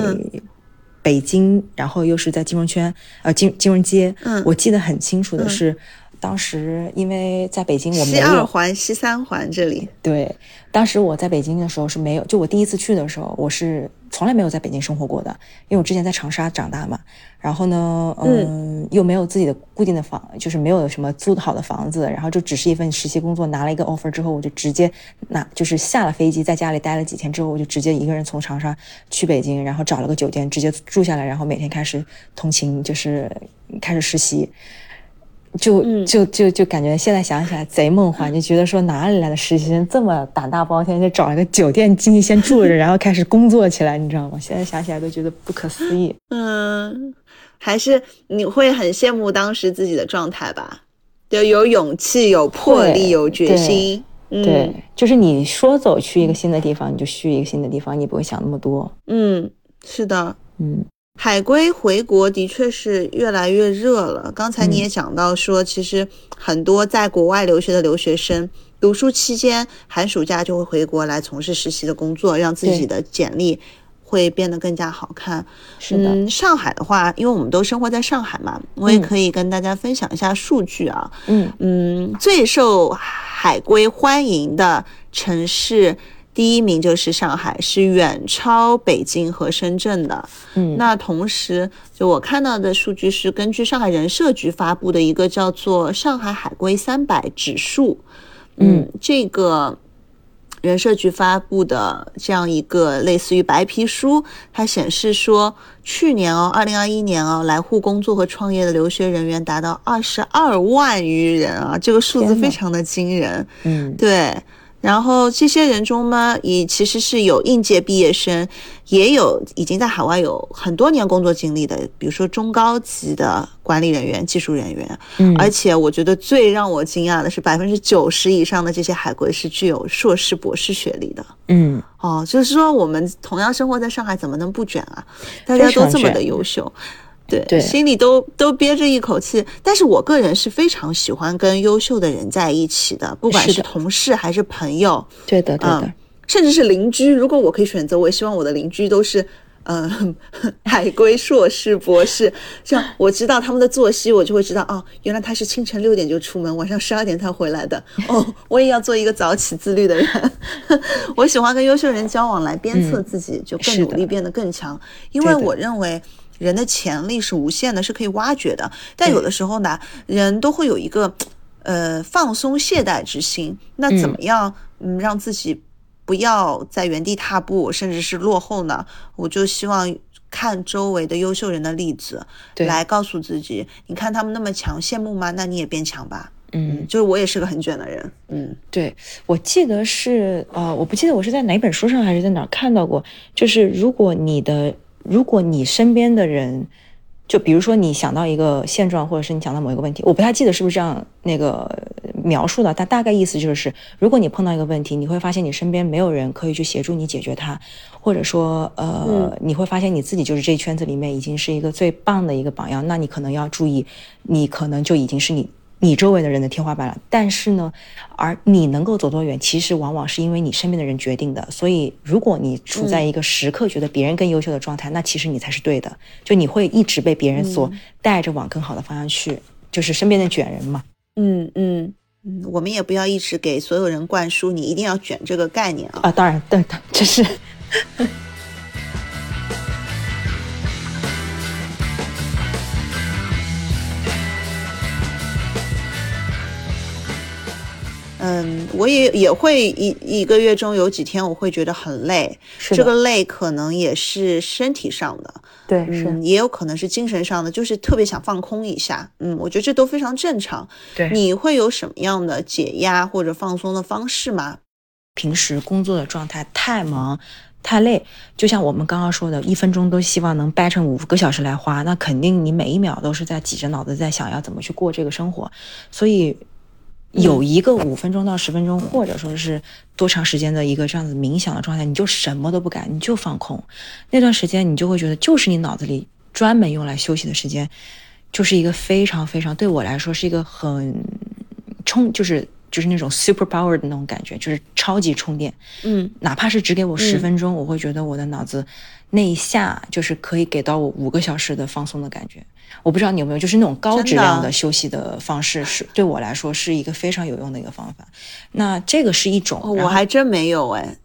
北京，然后又是在金融圈，呃，金金融街。嗯，我记得很清楚的是，当时因为在北京，我没有西二环、西三环这里。对，当时我在北京的时候是没有，就我第一次去的时候，我是从来没有在北京生活过的，因为我之前在长沙长大嘛。然后呢，嗯，又没有自己的固定的房，就是没有什么租的好的房子，然后就只是一份实习工作。拿了一个 offer 之后，我就直接拿，就是下了飞机，在家里待了几天之后，我就直接一个人从长沙去北京，然后找了个酒店，直接住下来，然后每天开始通勤，就是开始实习。就就就就感觉现在想起来贼梦幻，就觉得说哪里来的实习生这么胆大包天，就找一个酒店进去先住着，然后开始工作起来，你知道吗？现在想起来都觉得不可思议。嗯。还是你会很羡慕当时自己的状态吧？就有勇气、有魄力、有决心。对，就是你说走去一个新的地方，你就去一个新的地方，你不会想那么多。嗯，是的。嗯，海归回国的确是越来越热了。刚才你也讲到说，其实很多在国外留学的留学生，读书期间寒暑假就会回国来从事实习的工作，让自己的简历。会变得更加好看，是的。上海的话，因为我们都生活在上海嘛，我也可以跟大家分享一下数据啊。嗯嗯，最受海归欢迎的城市第一名就是上海，是远超北京和深圳的。嗯，那同时，就我看到的数据是根据上海人社局发布的一个叫做《上海海归三百指数》。嗯，这个。人社局发布的这样一个类似于白皮书，它显示说，去年哦，二零二一年哦，来沪工作和创业的留学人员达到二十二万余人啊，这个数字非常的惊人。嗯，对。然后这些人中呢，也其实是有应届毕业生，也有已经在海外有很多年工作经历的，比如说中高级的管理人员、技术人员。嗯，而且我觉得最让我惊讶的是，百分之九十以上的这些海归是具有硕士、博士学历的。嗯，哦，就是说我们同样生活在上海，怎么能不卷啊？大家都这么的优秀。对，心里都都憋着一口气。但是我个人是非常喜欢跟优秀的人在一起的，不管是同事还是朋友。对的，对的，甚至是邻居。如果我可以选择，我也希望我的邻居都是，嗯，海归硕士、博士。像我知道他们的作息，我就会知道，哦，原来他是清晨六点就出门，晚上十二点才回来的。哦，我也要做一个早起自律的人。我喜欢跟优秀人交往，来鞭策自己，就更努力，变得更强。因为我认为。人的潜力是无限的，是可以挖掘的。但有的时候呢，人都会有一个呃放松懈怠之心。那怎么样嗯让自己不要在原地踏步，甚至是落后呢？我就希望看周围的优秀人的例子，来告诉自己：你看他们那么强，羡慕吗？那你也变强吧。嗯，就是我也是个很卷的人。嗯，对，我记得是呃，我不记得我是在哪本书上还是在哪看到过，就是如果你的。如果你身边的人，就比如说你想到一个现状，或者是你想到某一个问题，我不太记得是不是这样那个描述的，但大概意思就是，如果你碰到一个问题，你会发现你身边没有人可以去协助你解决它，或者说，呃，你会发现你自己就是这圈子里面已经是一个最棒的一个榜样，那你可能要注意，你可能就已经是你。你周围的人的天花板了，但是呢，而你能够走多远，其实往往是因为你身边的人决定的。所以，如果你处在一个时刻觉得别人更优秀的状态，那其实你才是对的。就你会一直被别人所带着往更好的方向去，就是身边的卷人嘛。嗯嗯嗯，我们也不要一直给所有人灌输你一定要卷这个概念啊。啊，当然，对的，这是。嗯，我也也会一一个月中有几天我会觉得很累，这个累可能也是身体上的，对，嗯，也有可能是精神上的，就是特别想放空一下。嗯，我觉得这都非常正常。对，你会有什么样的解压或者放松的方式吗？平时工作的状态太忙。太累，就像我们刚刚说的，一分钟都希望能掰成五个小时来花，那肯定你每一秒都是在挤着脑子在想要怎么去过这个生活。所以有一个五分钟到十分钟，或者说是多长时间的一个这样子冥想的状态，你就什么都不干，你就放空。那段时间你就会觉得，就是你脑子里专门用来休息的时间，就是一个非常非常对我来说是一个很充，就是。就是那种 super power 的那种感觉，就是超级充电。嗯，哪怕是只给我十分钟，我会觉得我的脑子那一下就是可以给到我五个小时的放松的感觉。我不知道你有没有，就是那种高质量的休息的方式，是 对我来说是一个非常有用的一个方法。那这个是一种，我还真没有哎。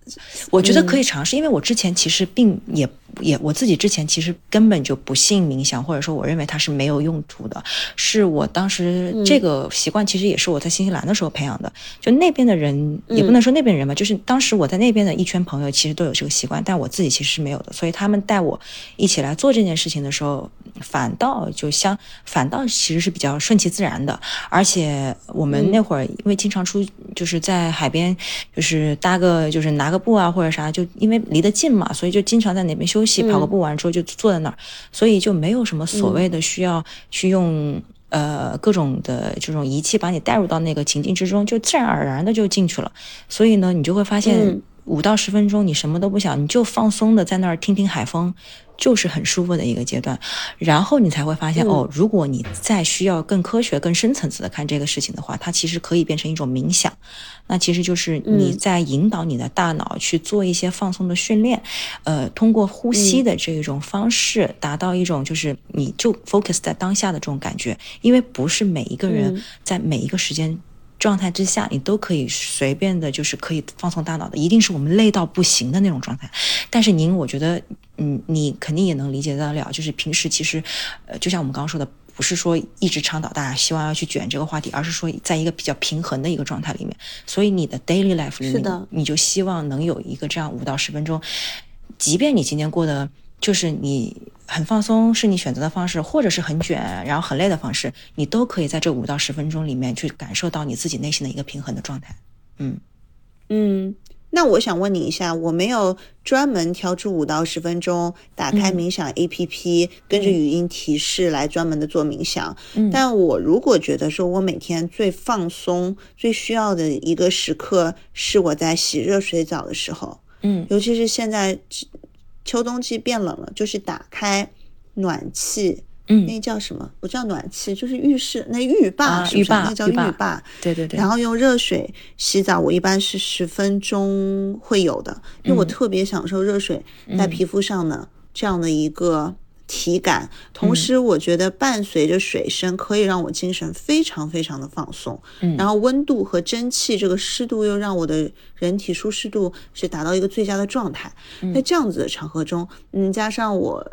我觉得可以尝试，因为我之前其实并也。也我自己之前其实根本就不信冥想，或者说我认为它是没有用途的。是我当时这个习惯，其实也是我在新西兰的时候培养的。就那边的人，也不能说那边人吧，就是当时我在那边的一圈朋友，其实都有这个习惯，但我自己其实是没有的。所以他们带我一起来做这件事情的时候，反倒就相反倒其实是比较顺其自然的。而且我们那会儿因为经常出，就是在海边，就是搭个就是拿个布啊或者啥，就因为离得近嘛，所以就经常在那边休。息跑个步完之后就坐在那儿，所以就没有什么所谓的需要去用呃各种的这种仪器把你带入到那个情境之中，就自然而然的就进去了。所以呢，你就会发现五到十分钟你什么都不想，你就放松的在那儿听听海风。就是很舒服的一个阶段，然后你才会发现哦，如果你再需要更科学、更深层次的看这个事情的话，它其实可以变成一种冥想。那其实就是你在引导你的大脑去做一些放松的训练，呃，通过呼吸的这一种方式，达到一种就是你就 focus 在当下的这种感觉，因为不是每一个人在每一个时间。状态之下，你都可以随便的，就是可以放松大脑的，一定是我们累到不行的那种状态。但是您，我觉得，嗯，你肯定也能理解得了，就是平时其实，呃，就像我们刚刚说的，不是说一直倡导大家希望要去卷这个话题，而是说在一个比较平衡的一个状态里面。所以你的 daily life 里面，你就希望能有一个这样五到十分钟，即便你今天过得就是你。很放松是你选择的方式，或者是很卷然后很累的方式，你都可以在这五到十分钟里面去感受到你自己内心的一个平衡的状态。嗯嗯，那我想问你一下，我没有专门挑出五到十分钟，打开冥想 A P P，跟着语音提示来专门的做冥想。嗯，但我如果觉得说我每天最放松、最需要的一个时刻是我在洗热水澡的时候，嗯，尤其是现在。秋冬季变冷了，就是打开暖气，嗯，那叫什么？不叫暖气，就是浴室那浴霸，浴霸，那叫浴霸。对对对。然后用热水洗澡，我一般是十分钟会有的，因为我特别享受热水在皮肤上的这样的一个。体感，同时我觉得伴随着水声可以让我精神非常非常的放松，嗯，然后温度和蒸汽这个湿度又让我的人体舒适度是达到一个最佳的状态。在这样子的场合中，嗯，加上我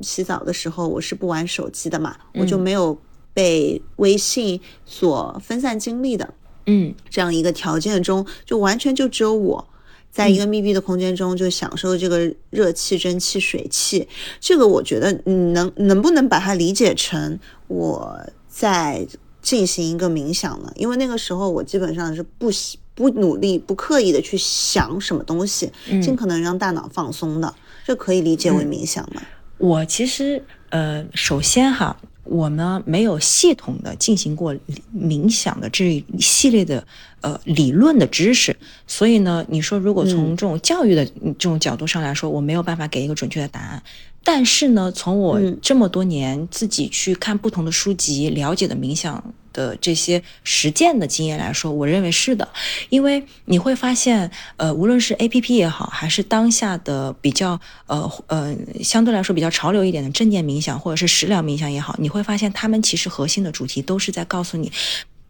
洗澡的时候我是不玩手机的嘛，我就没有被微信所分散精力的，嗯，这样一个条件中，就完全就只有我。在一个密闭的空间中，就享受这个热气、蒸汽、水汽，这个我觉得你能能不能把它理解成我在进行一个冥想呢？因为那个时候我基本上是不不努力、不刻意的去想什么东西，尽可能让大脑放松的，这可以理解为冥想吗？我其实呃，首先哈。我呢没有系统的进行过冥想的这一系列的呃理论的知识，所以呢，你说如果从这种教育的这种角度上来说，我没有办法给一个准确的答案。但是呢，从我这么多年自己去看不同的书籍了解的冥想。的这些实践的经验来说，我认为是的，因为你会发现，呃，无论是 A P P 也好，还是当下的比较呃呃相对来说比较潮流一点的正念冥想，或者是食疗冥想也好，你会发现他们其实核心的主题都是在告诉你，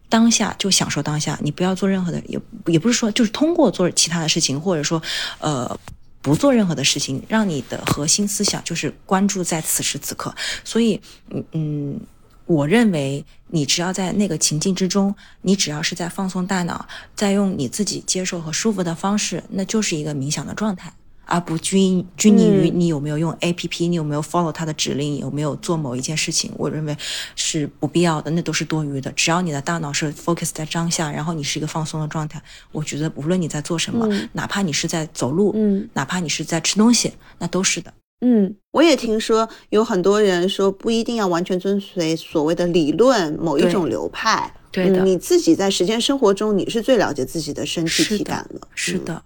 当下就享受当下，你不要做任何的，也也不是说就是通过做其他的事情，或者说呃不做任何的事情，让你的核心思想就是关注在此时此刻。所以，嗯嗯。我认为你只要在那个情境之中，你只要是在放松大脑，在用你自己接受和舒服的方式，那就是一个冥想的状态。而不拘拘泥于你有没有用 A P P，你有没有 follow 它的指令，有没有做某一件事情，我认为是不必要的，那都是多余的。只要你的大脑是 focus 在当下，然后你是一个放松的状态，我觉得无论你在做什么，哪怕你是在走路，嗯，哪怕你是在吃东西，那都是的。嗯，我也听说有很多人说不一定要完全遵随所谓的理论某一种流派，对的，你自己在实践生活中，你是最了解自己的身体体感了，是的。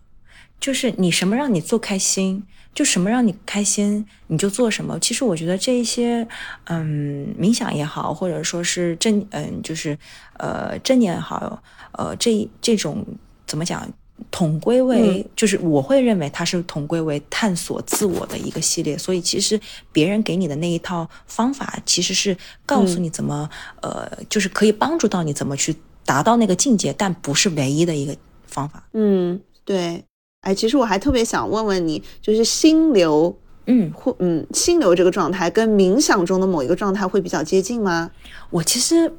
就是你什么让你做开心，就什么让你开心，你就做什么。其实我觉得这一些，嗯，冥想也好，或者说是正，嗯，就是呃正念也好，呃这这种怎么讲，统归为，就是我会认为它是统归为探索自我的一个系列。所以其实别人给你的那一套方法，其实是告诉你怎么，呃，就是可以帮助到你怎么去达到那个境界，但不是唯一的一个方法。嗯，对。哎，其实我还特别想问问你，就是心流，嗯，或嗯，心流这个状态跟冥想中的某一个状态会比较接近吗？我其实，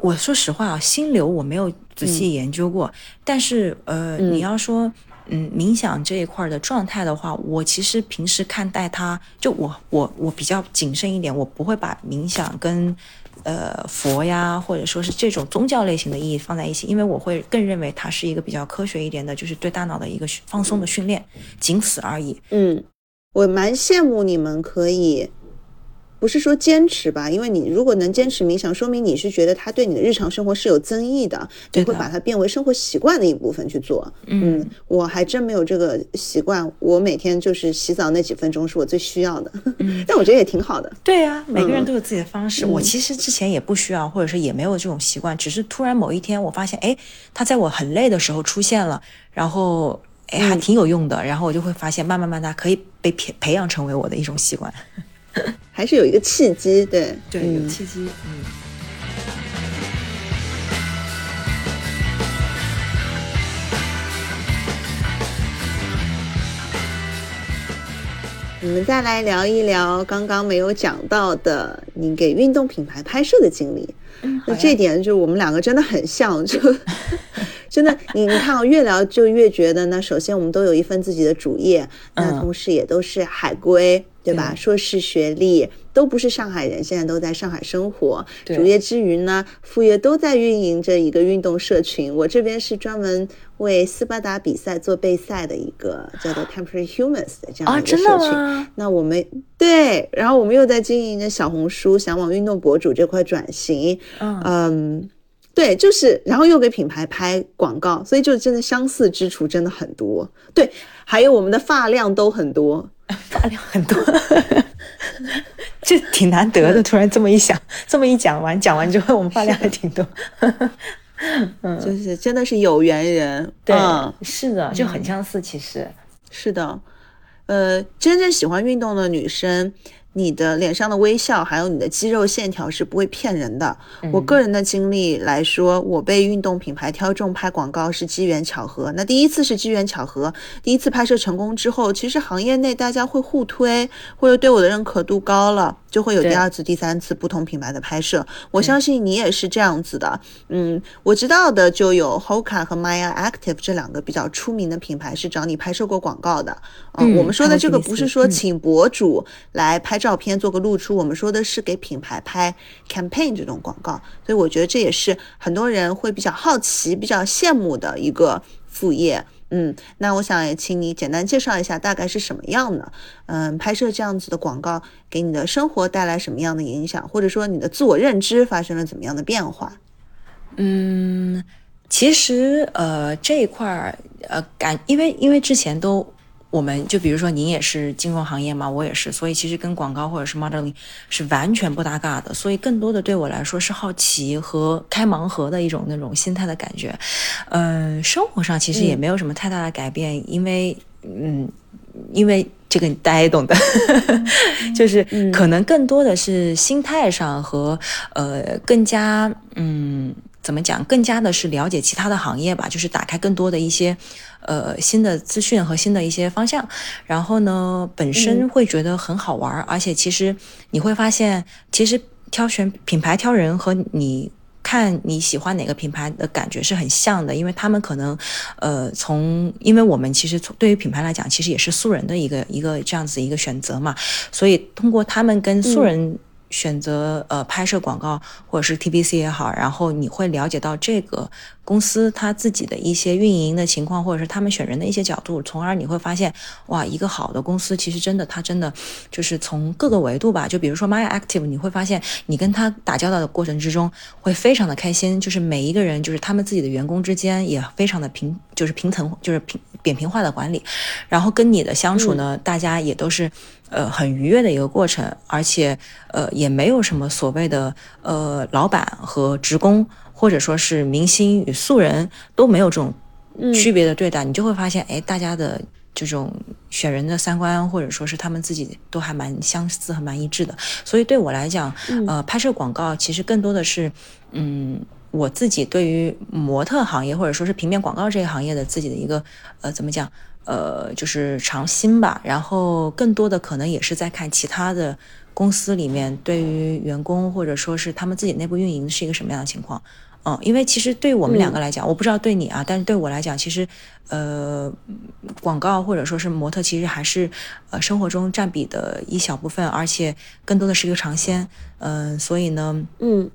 我说实话啊，心流我没有仔细研究过，但是呃，你要说嗯，冥想这一块的状态的话，我其实平时看待它，就我我我比较谨慎一点，我不会把冥想跟。呃，佛呀，或者说是这种宗教类型的意义放在一起，因为我会更认为它是一个比较科学一点的，就是对大脑的一个放松的训练，仅此而已。嗯，我蛮羡慕你们可以。不是说坚持吧，因为你如果能坚持冥想，说明你是觉得它对你的日常生活是有增益的，你会把它变为生活习惯的一部分去做。嗯，我还真没有这个习惯，我每天就是洗澡那几分钟是我最需要的。嗯，但我觉得也挺好的。对呀，每个人都有自己的方式。我其实之前也不需要，或者是也没有这种习惯，只是突然某一天我发现，哎，它在我很累的时候出现了，然后哎还挺有用的，然后我就会发现，慢慢慢慢可以被培培养成为我的一种习惯。还是有一个契机，对对，有契机，嗯。我们再来聊一聊刚刚没有讲到的，你给运动品牌拍摄的经历。那这点就我们两个真的很像，就 真的，你你看我，越聊就越觉得，那首先我们都有一份自己的主业，那同时也都是海归。对吧？硕士学历都不是上海人，现在都在上海生活。主业之余呢，副业都在运营着一个运动社群。我这边是专门为斯巴达比赛做备赛的一个叫做 Temporary Humans 的这样一个社群。那我们对，然后我们又在经营着小红书，想往运动博主这块转型。嗯，对，就是，然后又给品牌拍广告，所以就真的相似之处真的很多。对，还有我们的发量都很多。发量很多，这挺难得的。突然这么一想，这么一讲完，讲完之后，我们发量还挺多。嗯，就是真的是有缘人。对，是的，就很相似。其实是的，呃，真正喜欢运动的女生。你的脸上的微笑，还有你的肌肉线条是不会骗人的。我个人的经历来说，我被运动品牌挑中拍广告是机缘巧合。那第一次是机缘巧合，第一次拍摄成功之后，其实行业内大家会互推，或者对我的认可度高了，就会有第二次、第三次不同品牌的拍摄。我相信你也是这样子的。嗯，我知道的就有 Hoka 和 Maya Active 这两个比较出名的品牌是找你拍摄过广告的。嗯，我们说的这个不是说请博主来拍照。片做个露出，我们说的是给品牌拍 campaign 这种广告，所以我觉得这也是很多人会比较好奇、比较羡慕的一个副业。嗯，那我想也请你简单介绍一下，大概是什么样的？嗯，拍摄这样子的广告给你的生活带来什么样的影响，或者说你的自我认知发生了怎么样的变化？嗯，其实呃这一块儿呃感，因为因为之前都。我们就比如说，您也是金融行业嘛，我也是，所以其实跟广告或者是 modeling 是完全不搭嘎的。所以更多的对我来说是好奇和开盲盒的一种那种心态的感觉。嗯，生活上其实也没有什么太大的改变，因为嗯，因为这个大家也懂的，就是可能更多的是心态上和呃更加嗯。怎么讲？更加的是了解其他的行业吧，就是打开更多的一些，呃，新的资讯和新的一些方向。然后呢，本身会觉得很好玩，而且其实你会发现，其实挑选品牌挑人和你。看你喜欢哪个品牌的感觉是很像的，因为他们可能，呃，从因为我们其实从对于品牌来讲，其实也是素人的一个一个这样子一个选择嘛，所以通过他们跟素人。选择呃拍摄广告或者是 TVC 也好，然后你会了解到这个公司他自己的一些运营的情况，或者是他们选人的一些角度，从而你会发现，哇，一个好的公司其实真的，它真的就是从各个维度吧，就比如说 My Active，你会发现你跟他打交道的过程之中会非常的开心，就是每一个人就是他们自己的员工之间也非常的平，就是平层，就是平扁平化的管理，然后跟你的相处呢，大家也都是。呃，很愉悦的一个过程，而且呃，也没有什么所谓的呃，老板和职工，或者说是明星与素人都没有这种区别的对待，你就会发现，哎，大家的这种选人的三观，或者说是他们自己都还蛮相似和蛮一致的。所以对我来讲，呃，拍摄广告其实更多的是，嗯，我自己对于模特行业或者说是平面广告这个行业的自己的一个呃，怎么讲？呃，就是尝新吧，然后更多的可能也是在看其他的公司里面对于员工或者说是他们自己内部运营是一个什么样的情况，嗯，因为其实对我们两个来讲，我不知道对你啊，但是对我来讲，其实呃，广告或者说是模特，其实还是呃生活中占比的一小部分，而且更多的是一个尝鲜，嗯，所以呢，嗯。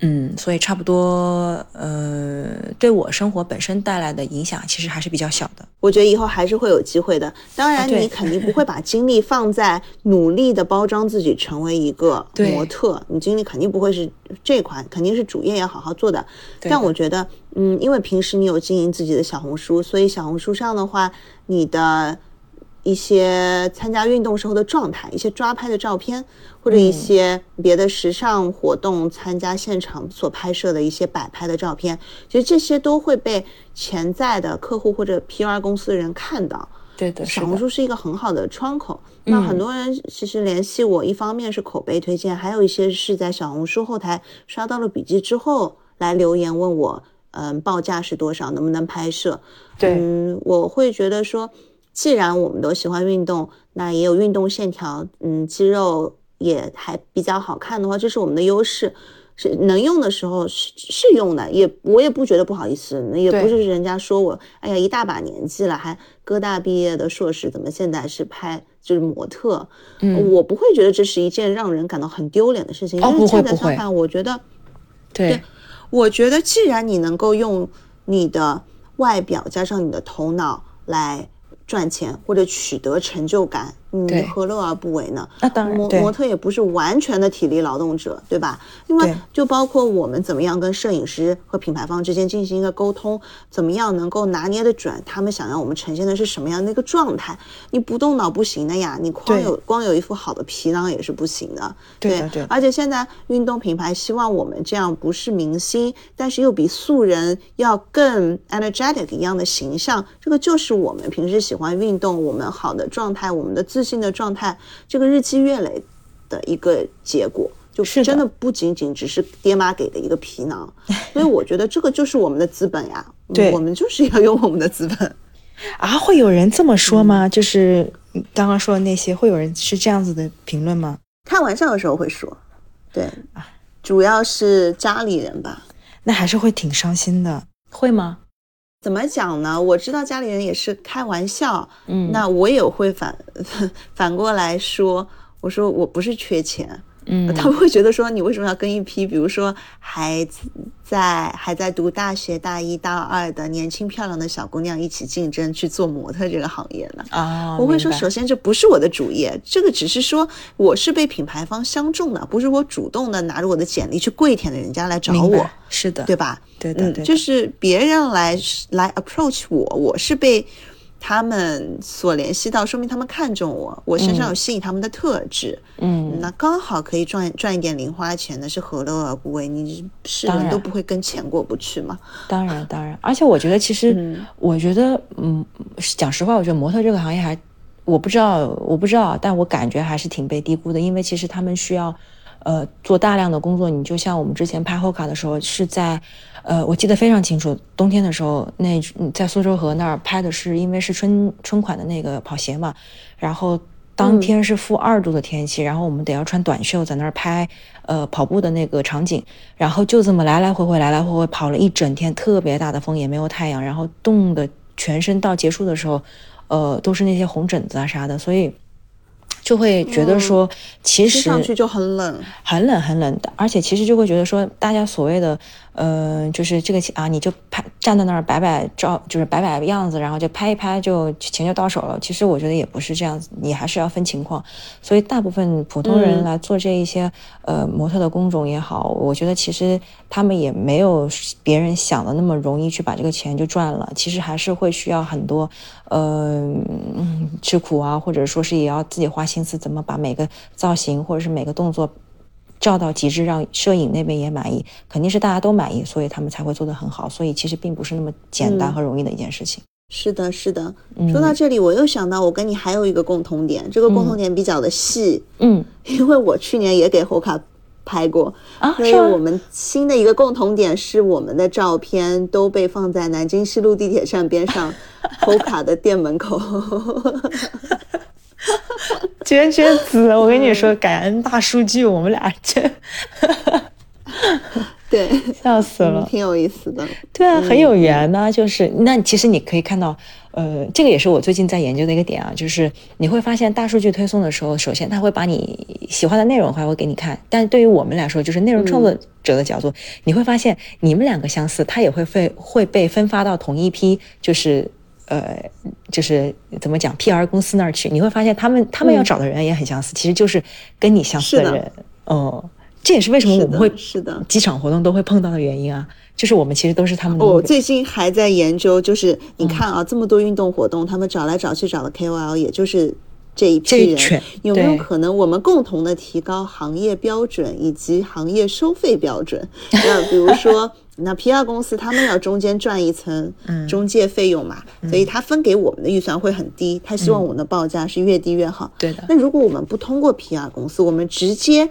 嗯，所以差不多，呃，对我生活本身带来的影响其实还是比较小的。我觉得以后还是会有机会的。当然，你肯定不会把精力放在努力的包装自己成为一个模特，你精力肯定不会是这款，肯定是主业要好好做的。但我觉得，嗯，因为平时你有经营自己的小红书，所以小红书上的话，你的。一些参加运动时候的状态，一些抓拍的照片，或者一些别的时尚活动参加现场所拍摄的一些摆拍的照片，其实这些都会被潜在的客户或者 PR 公司的人看到。对的，小红书是一个很好的窗口。那很多人其实联系我，一方面是口碑推荐，还有一些是在小红书后台刷到了笔记之后来留言问我，嗯，报价是多少，能不能拍摄？对，嗯，我会觉得说。既然我们都喜欢运动，那也有运动线条，嗯，肌肉也还比较好看的话，这是我们的优势，是能用的时候是是用的，也我也不觉得不好意思，也不是人家说我，哎呀，一大把年纪了，还哥大毕业的硕士，怎么现在是拍就是模特？嗯，我不会觉得这是一件让人感到很丢脸的事情，因为恰恰相反，我觉得，对，我觉得既然你能够用你的外表加上你的头脑来。赚钱或者取得成就感。你何乐而不为呢？那当然，模模特也不是完全的体力劳动者，对吧？因为就包括我们怎么样跟摄影师和品牌方之间进行一个沟通，怎么样能够拿捏的准，他们想要我们呈现的是什么样的一个状态？你不动脑不行的呀，你光有光有一副好的皮囊也是不行的。对对。而且现在运动品牌希望我们这样不是明星，但是又比素人要更 energetic 一样的形象，这个就是我们平时喜欢运动，我们好的状态，我们的自。性的状态，这个日积月累的一个结果，就是真的不仅仅只是爹妈给的一个皮囊，所以我觉得这个就是我们的资本呀，对，我们就是要用我们的资本 啊。会有人这么说吗？就是刚刚说的那些，会有人是这样子的评论吗？开玩笑的时候会说，对啊，主要是家里人吧，那还是会挺伤心的，会吗？怎么讲呢？我知道家里人也是开玩笑，嗯，那我也会反 反过来说，我说我不是缺钱。嗯，他们会觉得说，你为什么要跟一批，比如说还在还在读大学大一大二的年轻漂亮的小姑娘一起竞争去做模特这个行业呢？啊，我会说，首先这不是我的主业，这个只是说我是被品牌方相中的，不是我主动的拿着我的简历去跪舔的人家来找我，是的，对吧？对对对，就是别人来来 approach 我，我是被。他们所联系到，说明他们看中我，我身上有吸引他们的特质，嗯，那刚好可以赚赚一点零花钱，那是何乐而不为？你是人都不会跟钱过不去吗？当然，当然，而且我觉得，其实，我觉得，嗯，讲实话，我觉得模特这个行业还，我不知道，我不知道，但我感觉还是挺被低估的，因为其实他们需要。呃，做大量的工作，你就像我们之前拍 Hoka 的时候，是在，呃，我记得非常清楚，冬天的时候，那在苏州河那儿拍的是，因为是春春款的那个跑鞋嘛，然后当天是负二度的天气，然后我们得要穿短袖在那儿拍，呃，跑步的那个场景，然后就这么来来回回，来来回回跑了一整天，特别大的风，也没有太阳，然后冻的全身到结束的时候，呃，都是那些红疹子啊啥的，所以。就会觉得说，其实上去就很冷，很冷很冷的，而且其实就会觉得说，大家所谓的，呃，就是这个啊，你就拍站在那儿摆摆照，就是摆摆样子，然后就拍一拍，就钱就到手了。其实我觉得也不是这样子，你还是要分情况。所以大部分普通人来做这一些呃模特的工种也好，我觉得其实他们也没有别人想的那么容易去把这个钱就赚了。其实还是会需要很多呃吃苦啊，或者说是也要自己花。心思怎么把每个造型或者是每个动作照到极致，让摄影那边也满意，肯定是大家都满意，所以他们才会做得很好。所以其实并不是那么简单和容易的一件事情。是的，是的。说到这里，我又想到我跟你还有一个共同点，这个共同点比较的细。嗯，因为我去年也给侯卡拍过啊，所以我们新的一个共同点是我们的照片都被放在南京西路地铁站边上侯卡的店门口。绝绝子！我跟你说，感恩大数据，我们俩真，对，笑死了，挺有意思的。对啊，很有缘呢。就是那其实你可以看到，呃，这个也是我最近在研究的一个点啊，就是你会发现大数据推送的时候，首先它会把你喜欢的内容还会给你看，但是对于我们来说，就是内容创作者的角度，你会发现你们两个相似，它也会被会被分发到同一批，就是。呃，就是怎么讲，P.R. 公司那儿去，你会发现他们他们要找的人也很相似，其实就是跟你相似的人。哦，这也是为什么我们会是的机场活动都会碰到的原因啊，就是我们其实都是他们。我最近还在研究，就是你看啊，这么多运动活动，他们找来找去找的 K.O.L. 也就是这一批人，有没有可能我们共同的提高行业标准以及行业收费标准？那比如说。那 PR 公司他们要中间赚一层中介费用嘛，所以他分给我们的预算会很低，他希望我们的报价是越低越好。对的。那如果我们不通过 PR 公司，我们直接，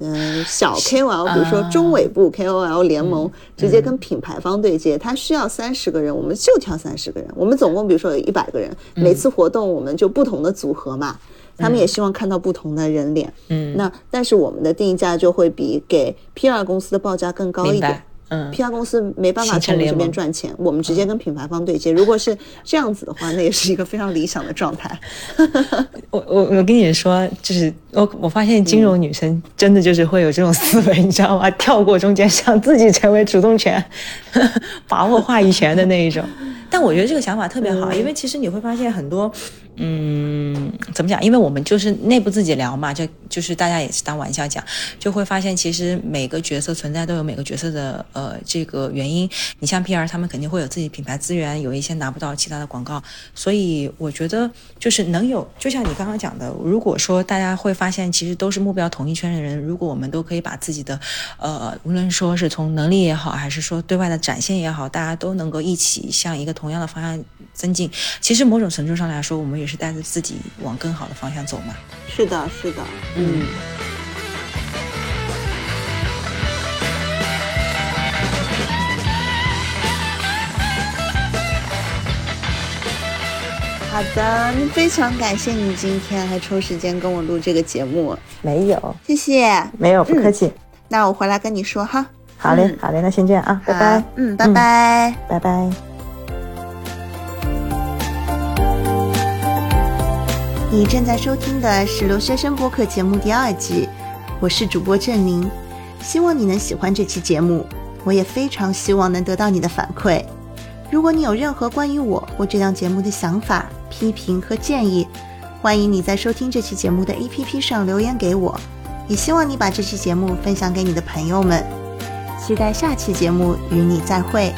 嗯，小 KOL，比如说中尾部 KOL 联盟，直接跟品牌方对接，他需要三十个人，我们就挑三十个人。我们总共比如说有一百个人，每次活动我们就不同的组合嘛，他们也希望看到不同的人脸。嗯。那但是我们的定价就会比给 PR 公司的报价更高一点。嗯，PR 公司没办法从我们这边赚钱，我们直接跟品牌方对接。如果是这样子的话，那也是一个非常理想的状态。我我我跟你说，就是我我发现金融女生真的就是会有这种思维，你知道吗？跳过中间，想自己成为主动权，把握话语权的那一种。但我觉得这个想法特别好，因为其实你会发现很多。嗯，怎么讲？因为我们就是内部自己聊嘛，就就是大家也是当玩笑讲，就会发现其实每个角色存在都有每个角色的呃这个原因。你像 PR，他们肯定会有自己品牌资源，有一些拿不到其他的广告，所以我觉得就是能有，就像你刚刚讲的，如果说大家会发现其实都是目标同一圈的人，如果我们都可以把自己的呃无论说是从能力也好，还是说对外的展现也好，大家都能够一起向一个同样的方向增进，其实某种程度上来说，我们也。是带着自己往更好的方向走嘛？是的，是的，嗯。好的，那非常感谢你今天还抽时间跟我录这个节目。没有，谢谢，没有，不客气。那我回来跟你说哈。好嘞，好嘞，那先这样啊，拜拜。嗯，拜拜，拜拜。你正在收听的是留学生播客节目第二季，我是主播郑宁，希望你能喜欢这期节目，我也非常希望能得到你的反馈。如果你有任何关于我或这档节目的想法、批评和建议，欢迎你在收听这期节目的 APP 上留言给我，也希望你把这期节目分享给你的朋友们。期待下期节目与你再会。